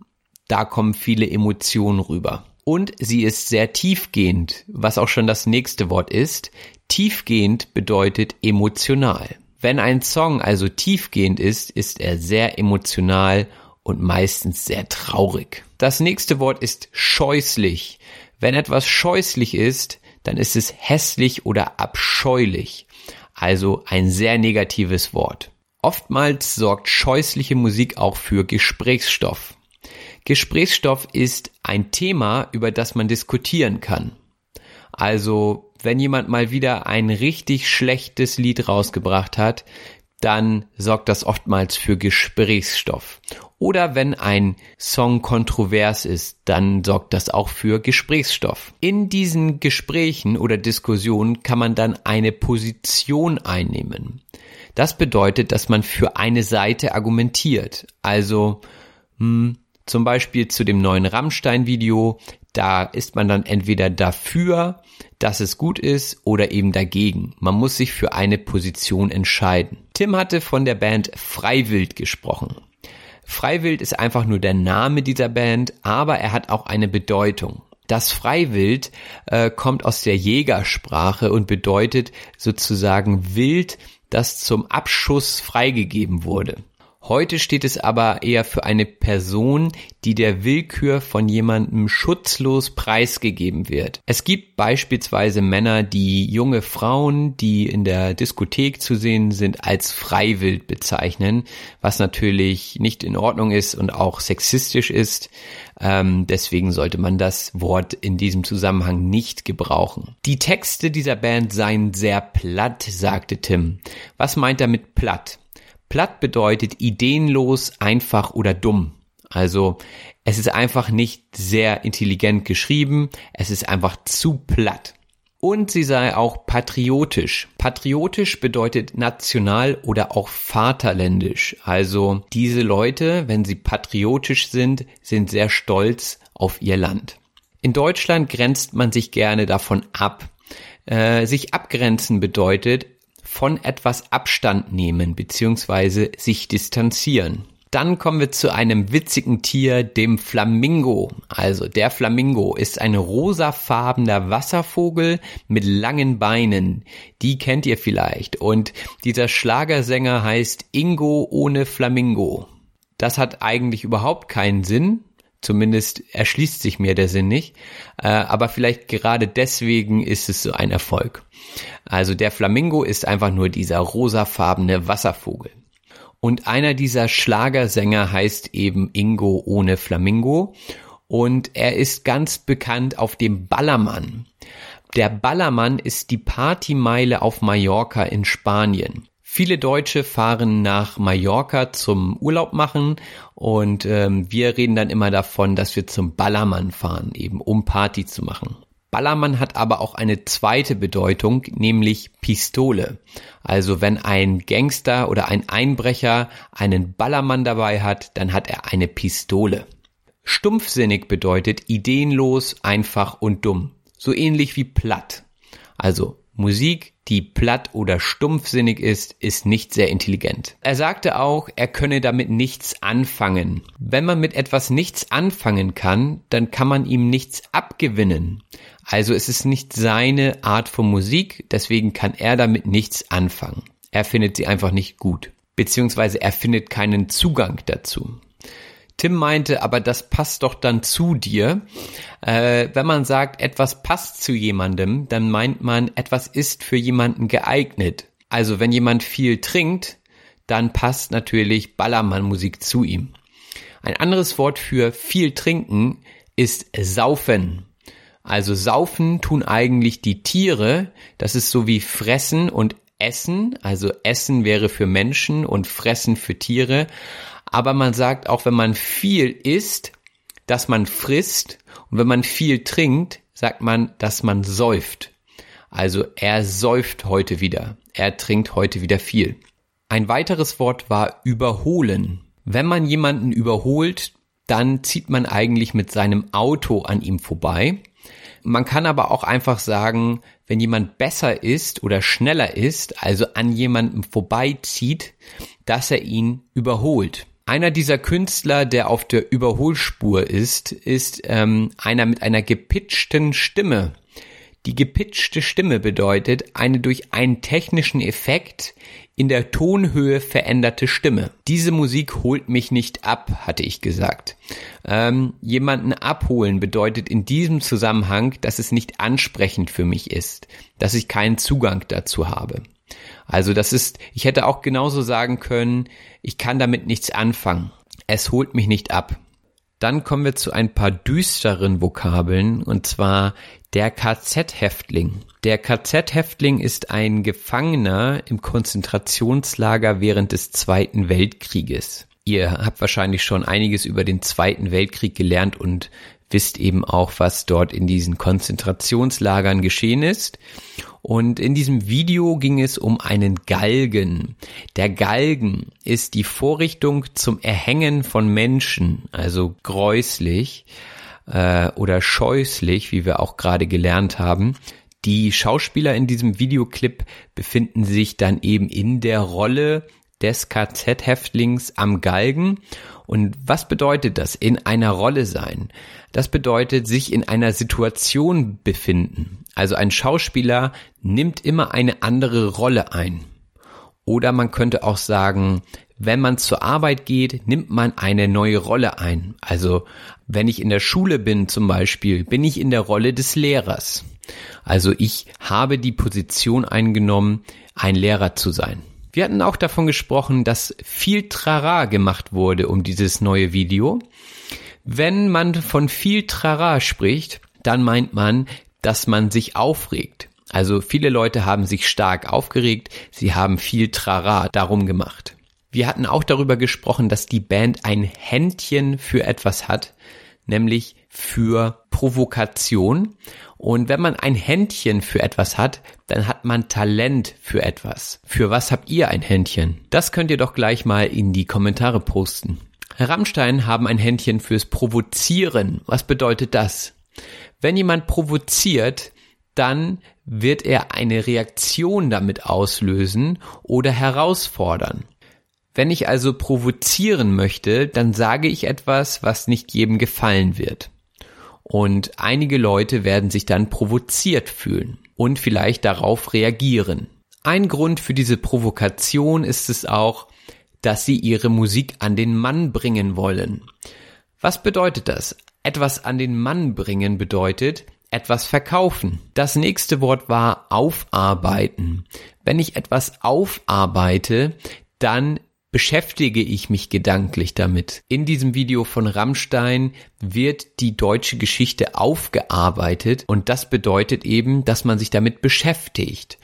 Speaker 2: da kommen viele Emotionen rüber. Und sie ist sehr tiefgehend, was auch schon das nächste Wort ist. Tiefgehend bedeutet emotional. Wenn ein Song also tiefgehend ist, ist er sehr emotional und meistens sehr traurig. Das nächste Wort ist scheußlich. Wenn etwas scheußlich ist, dann ist es hässlich oder abscheulich. Also ein sehr negatives Wort. Oftmals sorgt scheußliche Musik auch für Gesprächsstoff. Gesprächsstoff ist ein Thema, über das man diskutieren kann. Also, wenn jemand mal wieder ein richtig schlechtes Lied rausgebracht hat, dann sorgt das oftmals für Gesprächsstoff. Oder wenn ein Song kontrovers ist, dann sorgt das auch für Gesprächsstoff. In diesen Gesprächen oder Diskussionen kann man dann eine Position einnehmen. Das bedeutet, dass man für eine Seite argumentiert. Also, hm, Zum Beispiel zu dem neuen Rammstein-Video. Da ist man dann entweder dafür, dass es gut ist, oder eben dagegen. Man muss sich für eine Position entscheiden. Tim hatte von der Band Freiwild gesprochen. Freiwild ist einfach nur der Name dieser Band, aber er hat auch eine Bedeutung. Das Freiwild äh, kommt aus der Jägersprache und bedeutet sozusagen Wild, das zum Abschuss freigegeben wurde. Heute steht es aber eher für eine Person, die der Willkür von jemandem schutzlos preisgegeben wird. Es gibt beispielsweise Männer, die junge Frauen, die in der Diskothek zu sehen sind, als Freiwild bezeichnen, was natürlich nicht in Ordnung ist und auch sexistisch ist. Ähm, deswegen sollte man das Wort in diesem Zusammenhang nicht gebrauchen. Die Texte dieser Band seien sehr platt, sagte Tim. Was meint er mit platt? Platt bedeutet ideenlos, einfach oder dumm. Also es ist einfach nicht sehr intelligent geschrieben, es ist einfach zu platt. Und sie sei auch patriotisch. Patriotisch bedeutet national oder auch vaterländisch. Also diese Leute, wenn sie patriotisch sind, sind sehr stolz auf ihr Land. In Deutschland grenzt man sich gerne davon ab. Äh, sich abgrenzen bedeutet, von etwas Abstand nehmen bzw. sich distanzieren. Dann kommen wir zu einem witzigen Tier, dem Flamingo. Also der Flamingo ist ein rosafarbener Wasservogel mit langen Beinen. Die kennt ihr vielleicht. Und dieser Schlagersänger heißt Ingo ohne Flamingo. Das hat eigentlich überhaupt keinen Sinn. Zumindest erschließt sich mir der Sinn nicht. Äh, aber vielleicht gerade deswegen ist es so ein Erfolg. Also der Flamingo ist einfach nur dieser rosafarbene Wasservogel. Und einer dieser Schlagersänger heißt eben Ingo ohne Flamingo. Und er ist ganz bekannt auf dem Ballermann. Der Ballermann ist die Partymeile auf Mallorca in Spanien. Viele Deutsche fahren nach Mallorca zum Urlaub machen und ähm, wir reden dann immer davon, dass wir zum Ballermann fahren, eben um Party zu machen. Ballermann hat aber auch eine zweite Bedeutung, nämlich Pistole. Also wenn ein Gangster oder ein Einbrecher einen Ballermann dabei hat, dann hat er eine Pistole. Stumpfsinnig bedeutet ideenlos, einfach und dumm. So ähnlich wie platt. Also Musik, die platt oder stumpfsinnig ist, ist nicht sehr intelligent. Er sagte auch, er könne damit nichts anfangen. Wenn man mit etwas nichts anfangen kann, dann kann man ihm nichts abgewinnen. Also es ist nicht seine Art von Musik, deswegen kann er damit nichts anfangen. Er findet sie einfach nicht gut. Beziehungsweise er findet keinen Zugang dazu. Tim meinte, aber das passt doch dann zu dir. Äh, wenn man sagt, etwas passt zu jemandem, dann meint man, etwas ist für jemanden geeignet. Also wenn jemand viel trinkt, dann passt natürlich Ballermann-Musik zu ihm. Ein anderes Wort für viel trinken ist saufen. Also saufen tun eigentlich die Tiere. Das ist so wie fressen und essen. Also essen wäre für Menschen und fressen für Tiere. Aber man sagt auch, wenn man viel isst, dass man frisst. Und wenn man viel trinkt, sagt man, dass man säuft. Also er säuft heute wieder. Er trinkt heute wieder viel. Ein weiteres Wort war überholen. Wenn man jemanden überholt, dann zieht man eigentlich mit seinem Auto an ihm vorbei. Man kann aber auch einfach sagen, wenn jemand besser ist oder schneller ist, also an jemandem vorbeizieht, dass er ihn überholt. Einer dieser Künstler, der auf der Überholspur ist, ist ähm, einer mit einer gepitchten Stimme. Die gepitchte Stimme bedeutet eine durch einen technischen Effekt in der Tonhöhe veränderte Stimme. Diese Musik holt mich nicht ab, hatte ich gesagt. Ähm, jemanden abholen bedeutet in diesem Zusammenhang, dass es nicht ansprechend für mich ist, dass ich keinen Zugang dazu habe. Also das ist, ich hätte auch genauso sagen können, ich kann damit nichts anfangen. Es holt mich nicht ab. Dann kommen wir zu ein paar düsteren Vokabeln, und zwar der KZ-Häftling. Der KZ-Häftling ist ein Gefangener im Konzentrationslager während des Zweiten Weltkrieges. Ihr habt wahrscheinlich schon einiges über den Zweiten Weltkrieg gelernt und wisst eben auch, was dort in diesen Konzentrationslagern geschehen ist. Und in diesem Video ging es um einen Galgen. Der Galgen ist die Vorrichtung zum Erhängen von Menschen, also gräuslich äh, oder scheußlich, wie wir auch gerade gelernt haben. Die Schauspieler in diesem Videoclip befinden sich dann eben in der Rolle des KZ-Häftlings am Galgen. Und was bedeutet das? In einer Rolle sein. Das bedeutet sich in einer Situation befinden. Also ein Schauspieler nimmt immer eine andere Rolle ein. Oder man könnte auch sagen, wenn man zur Arbeit geht, nimmt man eine neue Rolle ein. Also wenn ich in der Schule bin zum Beispiel, bin ich in der Rolle des Lehrers. Also ich habe die Position eingenommen, ein Lehrer zu sein. Wir hatten auch davon gesprochen, dass viel Trara gemacht wurde um dieses neue Video. Wenn man von viel Trara spricht, dann meint man, dass man sich aufregt. Also viele Leute haben sich stark aufgeregt, sie haben viel Trara darum gemacht. Wir hatten auch darüber gesprochen, dass die Band ein Händchen für etwas hat, nämlich für Provokation. Und wenn man ein Händchen für etwas hat, dann hat man Talent für etwas. Für was habt ihr ein Händchen? Das könnt ihr doch gleich mal in die Kommentare posten. Rammstein haben ein Händchen fürs Provozieren. Was bedeutet das? Wenn jemand provoziert, dann wird er eine Reaktion damit auslösen oder herausfordern. Wenn ich also provozieren möchte, dann sage ich etwas, was nicht jedem gefallen wird. Und einige Leute werden sich dann provoziert fühlen und vielleicht darauf reagieren. Ein Grund für diese Provokation ist es auch, dass sie ihre Musik an den Mann bringen wollen. Was bedeutet das? Etwas an den Mann bringen bedeutet etwas verkaufen. Das nächste Wort war aufarbeiten. Wenn ich etwas aufarbeite, dann beschäftige ich mich gedanklich damit. In diesem Video von Rammstein wird die deutsche Geschichte aufgearbeitet und das bedeutet eben, dass man sich damit beschäftigt.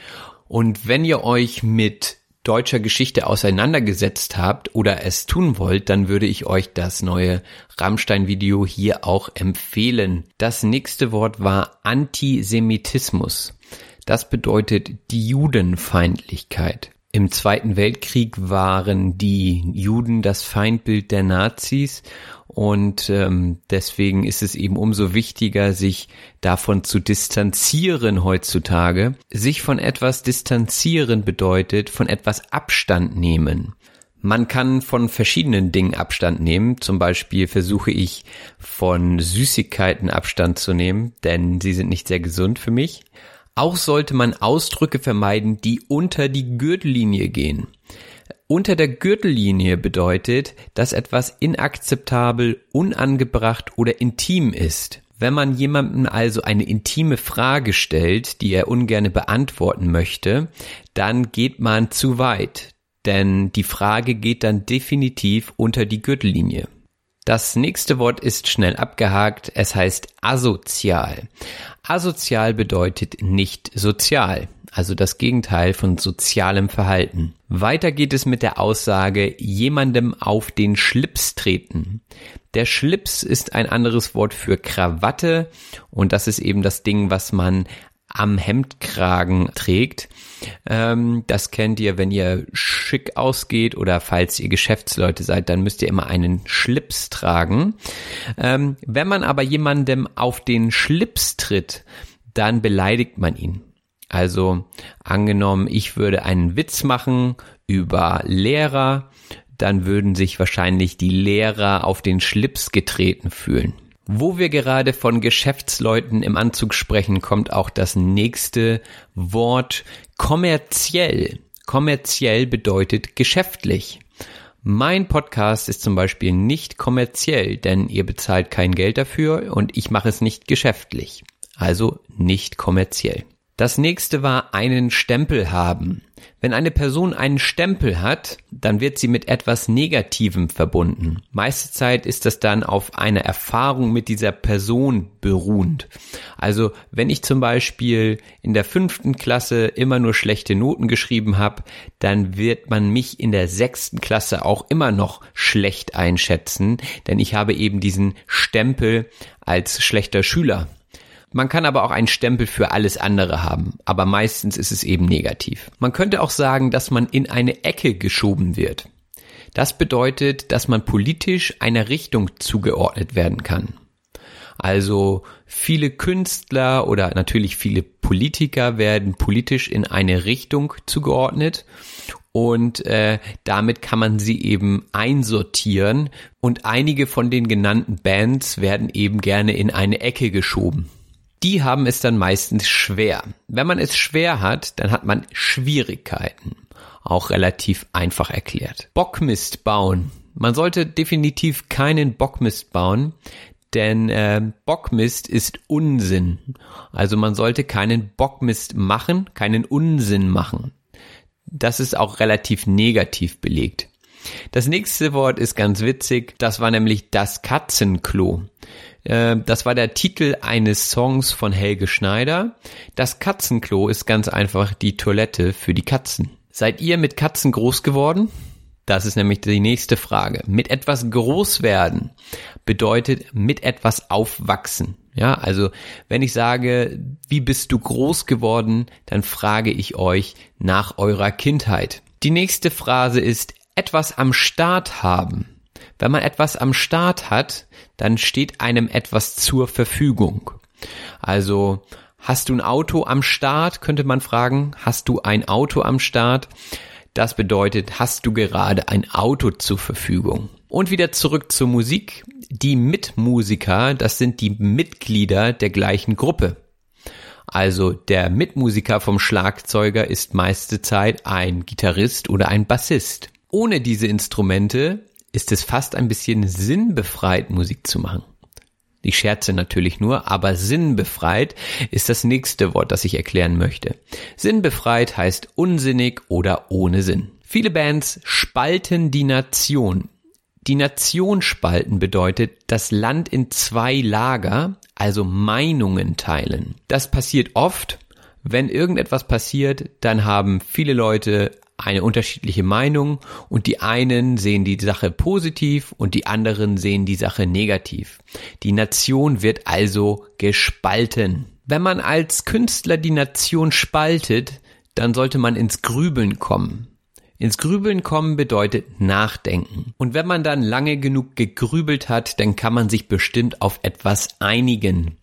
Speaker 2: Und wenn ihr euch mit deutscher Geschichte auseinandergesetzt habt oder es tun wollt, dann würde ich euch das neue Rammstein-Video hier auch empfehlen. Das nächste Wort war Antisemitismus. Das bedeutet die Judenfeindlichkeit. Im Zweiten Weltkrieg waren die Juden das Feindbild der Nazis und ähm, deswegen ist es eben umso wichtiger, sich davon zu distanzieren heutzutage. Sich von etwas distanzieren bedeutet von etwas Abstand nehmen. Man kann von verschiedenen Dingen Abstand nehmen. Zum Beispiel versuche ich von Süßigkeiten Abstand zu nehmen, denn sie sind nicht sehr gesund für mich. Auch sollte man Ausdrücke vermeiden, die unter die Gürtellinie gehen. Unter der Gürtellinie bedeutet, dass etwas inakzeptabel, unangebracht oder intim ist. Wenn man jemandem also eine intime Frage stellt, die er ungerne beantworten möchte, dann geht man zu weit, denn die Frage geht dann definitiv unter die Gürtellinie. Das nächste Wort ist schnell abgehakt. Es heißt asozial. Asozial bedeutet nicht sozial, also das Gegenteil von sozialem Verhalten. Weiter geht es mit der Aussage jemandem auf den Schlips treten. Der Schlips ist ein anderes Wort für Krawatte und das ist eben das Ding, was man am Hemdkragen trägt. Ähm, das kennt ihr, wenn ihr schick ausgeht oder falls ihr Geschäftsleute seid, dann müsst ihr immer einen Schlips tragen. Ähm, wenn man aber jemandem auf den Schlips tritt, dann beleidigt man ihn. Also angenommen, ich würde einen Witz machen über Lehrer, dann würden sich wahrscheinlich die Lehrer auf den Schlips getreten fühlen. Wo wir gerade von Geschäftsleuten im Anzug sprechen, kommt auch das nächste Wort kommerziell. Kommerziell bedeutet geschäftlich. Mein Podcast ist zum Beispiel nicht kommerziell, denn ihr bezahlt kein Geld dafür und ich mache es nicht geschäftlich. Also nicht kommerziell. Das nächste war einen Stempel haben. Wenn eine Person einen Stempel hat, dann wird sie mit etwas Negativem verbunden. Meiste Zeit ist das dann auf einer Erfahrung mit dieser Person beruhend. Also wenn ich zum Beispiel in der fünften Klasse immer nur schlechte Noten geschrieben habe, dann wird man mich in der sechsten Klasse auch immer noch schlecht einschätzen, denn ich habe eben diesen Stempel als schlechter Schüler man kann aber auch einen Stempel für alles andere haben, aber meistens ist es eben negativ. Man könnte auch sagen, dass man in eine Ecke geschoben wird. Das bedeutet, dass man politisch einer Richtung zugeordnet werden kann. Also viele Künstler oder natürlich viele Politiker werden politisch in eine Richtung zugeordnet und äh, damit kann man sie eben einsortieren und einige von den genannten Bands werden eben gerne in eine Ecke geschoben die haben es dann meistens schwer. Wenn man es schwer hat, dann hat man Schwierigkeiten. Auch relativ einfach erklärt. Bockmist bauen. Man sollte definitiv keinen Bockmist bauen, denn äh, Bockmist ist Unsinn. Also man sollte keinen Bockmist machen, keinen Unsinn machen. Das ist auch relativ negativ belegt. Das nächste Wort ist ganz witzig, das war nämlich das Katzenklo. Äh, das war der Titel eines Songs von Helge Schneider. Das Katzenklo ist ganz einfach die Toilette für die Katzen. Seid ihr mit Katzen groß geworden? Das ist nämlich die nächste Frage. Mit etwas groß werden bedeutet mit etwas aufwachsen. Ja, also wenn ich sage, wie bist du groß geworden, dann frage ich euch nach eurer Kindheit. Die nächste Phrase ist etwas am Start haben. Wenn man etwas am Start hat, dann steht einem etwas zur Verfügung. Also hast du ein Auto am Start, könnte man fragen. Hast du ein Auto am Start? Das bedeutet, hast du gerade ein Auto zur Verfügung? Und wieder zurück zur Musik. Die Mitmusiker, das sind die Mitglieder der gleichen Gruppe. Also der Mitmusiker vom Schlagzeuger ist meiste Zeit ein Gitarrist oder ein Bassist. Ohne diese Instrumente ist es fast ein bisschen sinnbefreit, Musik zu machen. Ich scherze natürlich nur, aber sinnbefreit ist das nächste Wort, das ich erklären möchte. Sinnbefreit heißt unsinnig oder ohne Sinn. Viele Bands spalten die Nation. Die Nation spalten bedeutet das Land in zwei Lager, also Meinungen teilen. Das passiert oft. Wenn irgendetwas passiert, dann haben viele Leute eine unterschiedliche Meinung und die einen sehen die Sache positiv und die anderen sehen die Sache negativ. Die Nation wird also gespalten. Wenn man als Künstler die Nation spaltet, dann sollte man ins Grübeln kommen. Ins Grübeln kommen bedeutet nachdenken. Und wenn man dann lange genug gegrübelt hat, dann kann man sich bestimmt auf etwas einigen.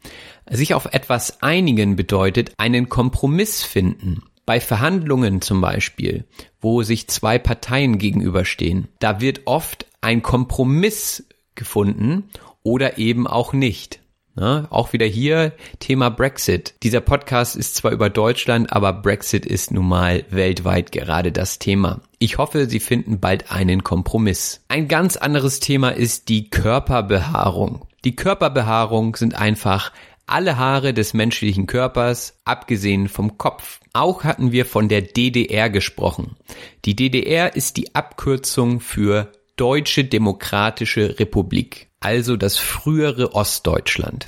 Speaker 2: Sich auf etwas einigen bedeutet einen Kompromiss finden. Bei Verhandlungen zum Beispiel, wo sich zwei Parteien gegenüberstehen, da wird oft ein Kompromiss gefunden oder eben auch nicht. Ja, auch wieder hier Thema Brexit. Dieser Podcast ist zwar über Deutschland, aber Brexit ist nun mal weltweit gerade das Thema. Ich hoffe, Sie finden bald einen Kompromiss. Ein ganz anderes Thema ist die Körperbehaarung. Die Körperbehaarung sind einfach alle Haare des menschlichen Körpers, abgesehen vom Kopf. Auch hatten wir von der DDR gesprochen. Die DDR ist die Abkürzung für Deutsche Demokratische Republik, also das frühere Ostdeutschland.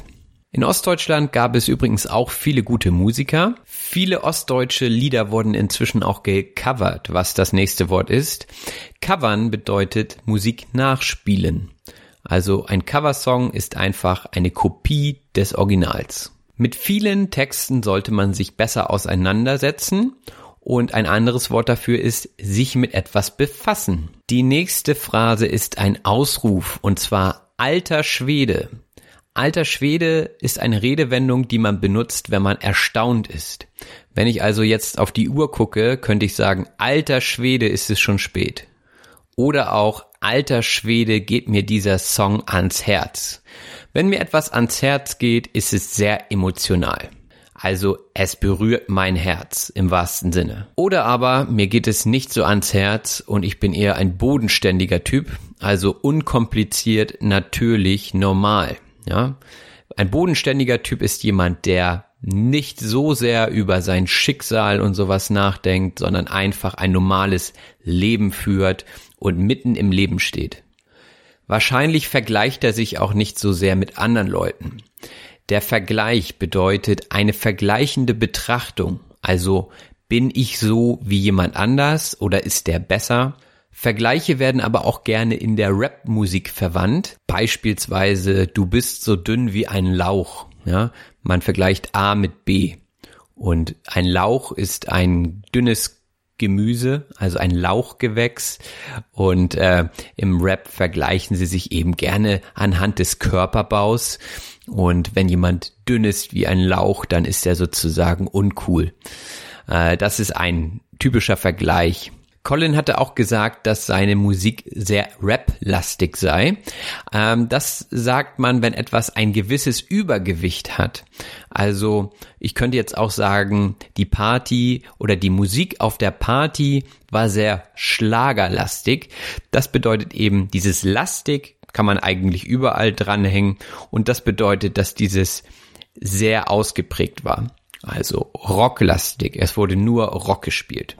Speaker 2: In Ostdeutschland gab es übrigens auch viele gute Musiker. Viele ostdeutsche Lieder wurden inzwischen auch gecovert, was das nächste Wort ist. Covern bedeutet Musik nachspielen. Also ein Coversong ist einfach eine Kopie des Originals. Mit vielen Texten sollte man sich besser auseinandersetzen und ein anderes Wort dafür ist sich mit etwas befassen. Die nächste Phrase ist ein Ausruf und zwar alter Schwede. Alter Schwede ist eine Redewendung, die man benutzt, wenn man erstaunt ist. Wenn ich also jetzt auf die Uhr gucke, könnte ich sagen, alter Schwede ist es schon spät. Oder auch alter Schwede geht mir dieser Song ans Herz. Wenn mir etwas ans Herz geht, ist es sehr emotional. Also es berührt mein Herz im wahrsten Sinne. Oder aber mir geht es nicht so ans Herz und ich bin eher ein bodenständiger Typ, also unkompliziert, natürlich, normal. Ja, ein bodenständiger Typ ist jemand, der nicht so sehr über sein Schicksal und sowas nachdenkt, sondern einfach ein normales Leben führt und mitten im Leben steht. Wahrscheinlich vergleicht er sich auch nicht so sehr mit anderen Leuten. Der Vergleich bedeutet eine vergleichende Betrachtung, also bin ich so wie jemand anders oder ist der besser? Vergleiche werden aber auch gerne in der Rap-Musik verwandt. Beispielsweise, du bist so dünn wie ein Lauch. Ja, man vergleicht A mit B. Und ein Lauch ist ein dünnes Gemüse, also ein Lauchgewächs. Und äh, im Rap vergleichen sie sich eben gerne anhand des Körperbaus. Und wenn jemand dünn ist wie ein Lauch, dann ist er sozusagen uncool. Äh, das ist ein typischer Vergleich. Colin hatte auch gesagt, dass seine Musik sehr rap-lastig sei. Ähm, das sagt man, wenn etwas ein gewisses Übergewicht hat. Also ich könnte jetzt auch sagen, die Party oder die Musik auf der Party war sehr schlagerlastig. Das bedeutet eben, dieses lastig kann man eigentlich überall dranhängen und das bedeutet, dass dieses sehr ausgeprägt war. Also rocklastig. Es wurde nur Rock gespielt.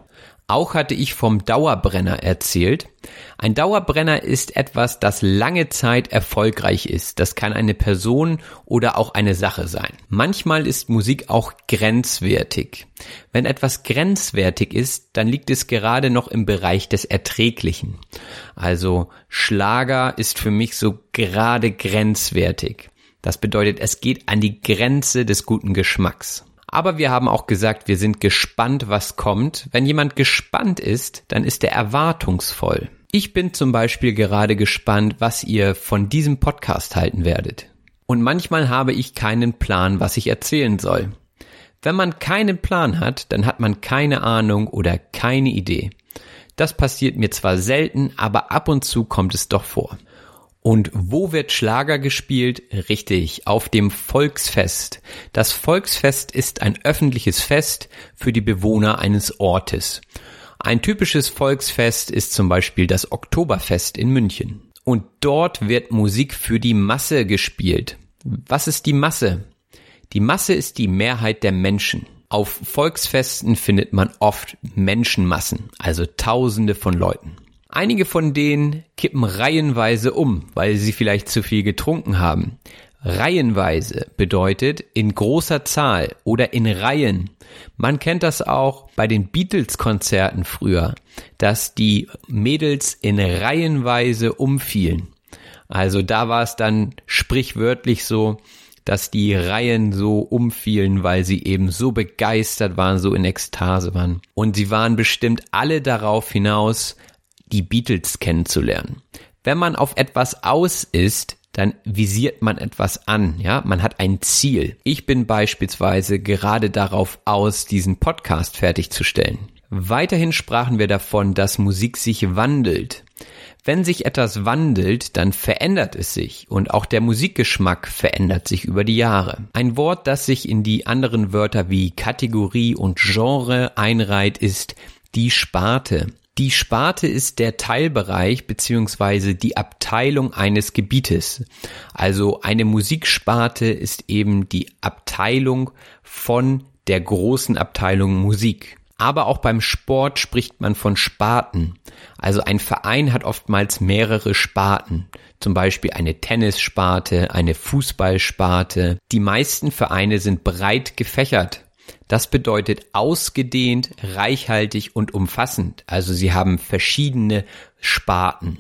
Speaker 2: Auch hatte ich vom Dauerbrenner erzählt. Ein Dauerbrenner ist etwas, das lange Zeit erfolgreich ist. Das kann eine Person oder auch eine Sache sein. Manchmal ist Musik auch grenzwertig. Wenn etwas grenzwertig ist, dann liegt es gerade noch im Bereich des Erträglichen. Also Schlager ist für mich so gerade grenzwertig. Das bedeutet, es geht an die Grenze des guten Geschmacks. Aber wir haben auch gesagt, wir sind gespannt, was kommt. Wenn jemand gespannt ist, dann ist er erwartungsvoll. Ich bin zum Beispiel gerade gespannt, was ihr von diesem Podcast halten werdet. Und manchmal habe ich keinen Plan, was ich erzählen soll. Wenn man keinen Plan hat, dann hat man keine Ahnung oder keine Idee. Das passiert mir zwar selten, aber ab und zu kommt es doch vor. Und wo wird Schlager gespielt? Richtig, auf dem Volksfest. Das Volksfest ist ein öffentliches Fest für die Bewohner eines Ortes. Ein typisches Volksfest ist zum Beispiel das Oktoberfest in München. Und dort wird Musik für die Masse gespielt. Was ist die Masse? Die Masse ist die Mehrheit der Menschen. Auf Volksfesten findet man oft Menschenmassen, also Tausende von Leuten. Einige von denen kippen reihenweise um, weil sie vielleicht zu viel getrunken haben. Reihenweise bedeutet in großer Zahl oder in Reihen. Man kennt das auch bei den Beatles-Konzerten früher, dass die Mädels in Reihenweise umfielen. Also da war es dann sprichwörtlich so, dass die Reihen so umfielen, weil sie eben so begeistert waren, so in Ekstase waren. Und sie waren bestimmt alle darauf hinaus, die Beatles kennenzulernen. Wenn man auf etwas aus ist, dann visiert man etwas an, ja, man hat ein Ziel. Ich bin beispielsweise gerade darauf aus, diesen Podcast fertigzustellen. Weiterhin sprachen wir davon, dass Musik sich wandelt. Wenn sich etwas wandelt, dann verändert es sich und auch der Musikgeschmack verändert sich über die Jahre. Ein Wort, das sich in die anderen Wörter wie Kategorie und Genre einreiht, ist die Sparte. Die Sparte ist der Teilbereich beziehungsweise die Abteilung eines Gebietes. Also eine Musiksparte ist eben die Abteilung von der großen Abteilung Musik. Aber auch beim Sport spricht man von Sparten. Also ein Verein hat oftmals mehrere Sparten. Zum Beispiel eine Tennissparte, eine Fußballsparte. Die meisten Vereine sind breit gefächert. Das bedeutet ausgedehnt, reichhaltig und umfassend. Also sie haben verschiedene Sparten.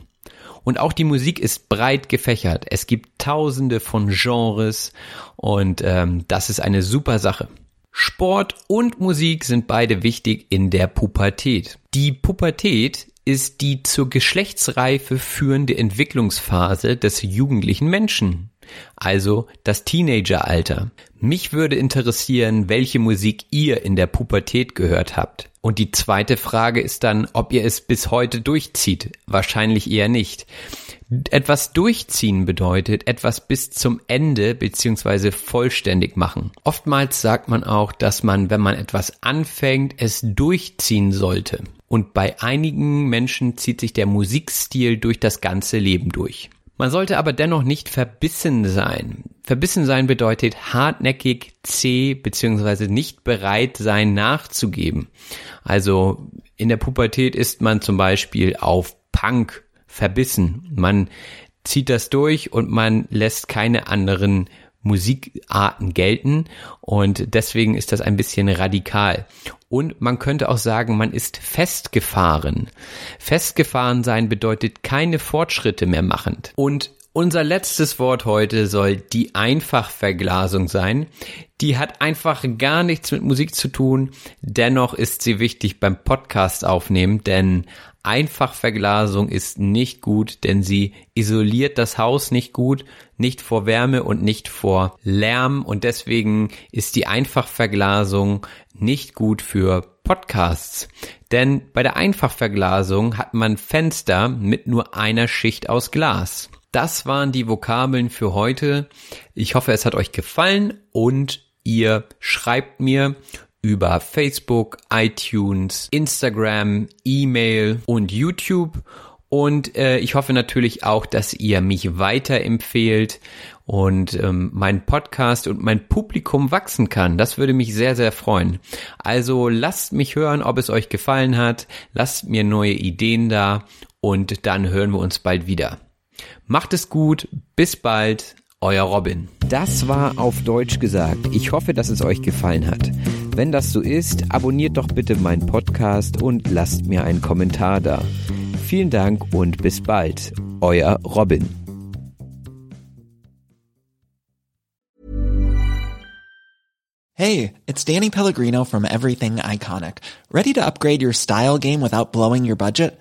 Speaker 2: Und auch die Musik ist breit gefächert. Es gibt tausende von Genres und ähm, das ist eine super Sache. Sport und Musik sind beide wichtig in der Pubertät. Die Pubertät ist die zur Geschlechtsreife führende Entwicklungsphase des jugendlichen Menschen also das Teenageralter. Mich würde interessieren, welche Musik ihr in der Pubertät gehört habt. Und die zweite Frage ist dann, ob ihr es bis heute durchzieht. Wahrscheinlich eher nicht. Etwas durchziehen bedeutet etwas bis zum Ende beziehungsweise vollständig machen. Oftmals sagt man auch, dass man, wenn man etwas anfängt, es durchziehen sollte. Und bei einigen Menschen zieht sich der Musikstil durch das ganze Leben durch. Man sollte aber dennoch nicht verbissen sein. verbissen sein bedeutet hartnäckig, zäh beziehungsweise nicht bereit sein nachzugeben. Also in der Pubertät ist man zum Beispiel auf Punk verbissen. Man zieht das durch und man lässt keine anderen Musikarten gelten und deswegen ist das ein bisschen radikal. Und man könnte auch sagen, man ist festgefahren. Festgefahren sein bedeutet keine Fortschritte mehr machend. Und unser letztes Wort heute soll die Einfachverglasung sein. Die hat einfach gar nichts mit Musik zu tun. Dennoch ist sie wichtig beim Podcast aufnehmen, denn Einfachverglasung ist nicht gut, denn sie isoliert das Haus nicht gut, nicht vor Wärme und nicht vor Lärm und deswegen ist die Einfachverglasung nicht gut für Podcasts. Denn bei der Einfachverglasung hat man Fenster mit nur einer Schicht aus Glas. Das waren die Vokabeln für heute. Ich hoffe, es hat euch gefallen und ihr schreibt mir über Facebook, iTunes, Instagram, E-Mail und YouTube. Und äh, ich hoffe natürlich auch, dass ihr mich weiterempfehlt und ähm, mein Podcast und mein Publikum wachsen kann. Das würde mich sehr, sehr freuen. Also lasst mich hören, ob es euch gefallen hat. Lasst mir neue Ideen da und dann hören wir uns bald wieder. Macht es gut, bis bald, euer Robin. Das war auf Deutsch gesagt. Ich hoffe, dass es euch gefallen hat. Wenn das so ist, abonniert doch bitte meinen Podcast und lasst mir einen Kommentar da. Vielen Dank und bis bald. Euer Robin.
Speaker 6: Hey, it's Danny Pellegrino from Everything Iconic. Ready to upgrade your style game without blowing your budget?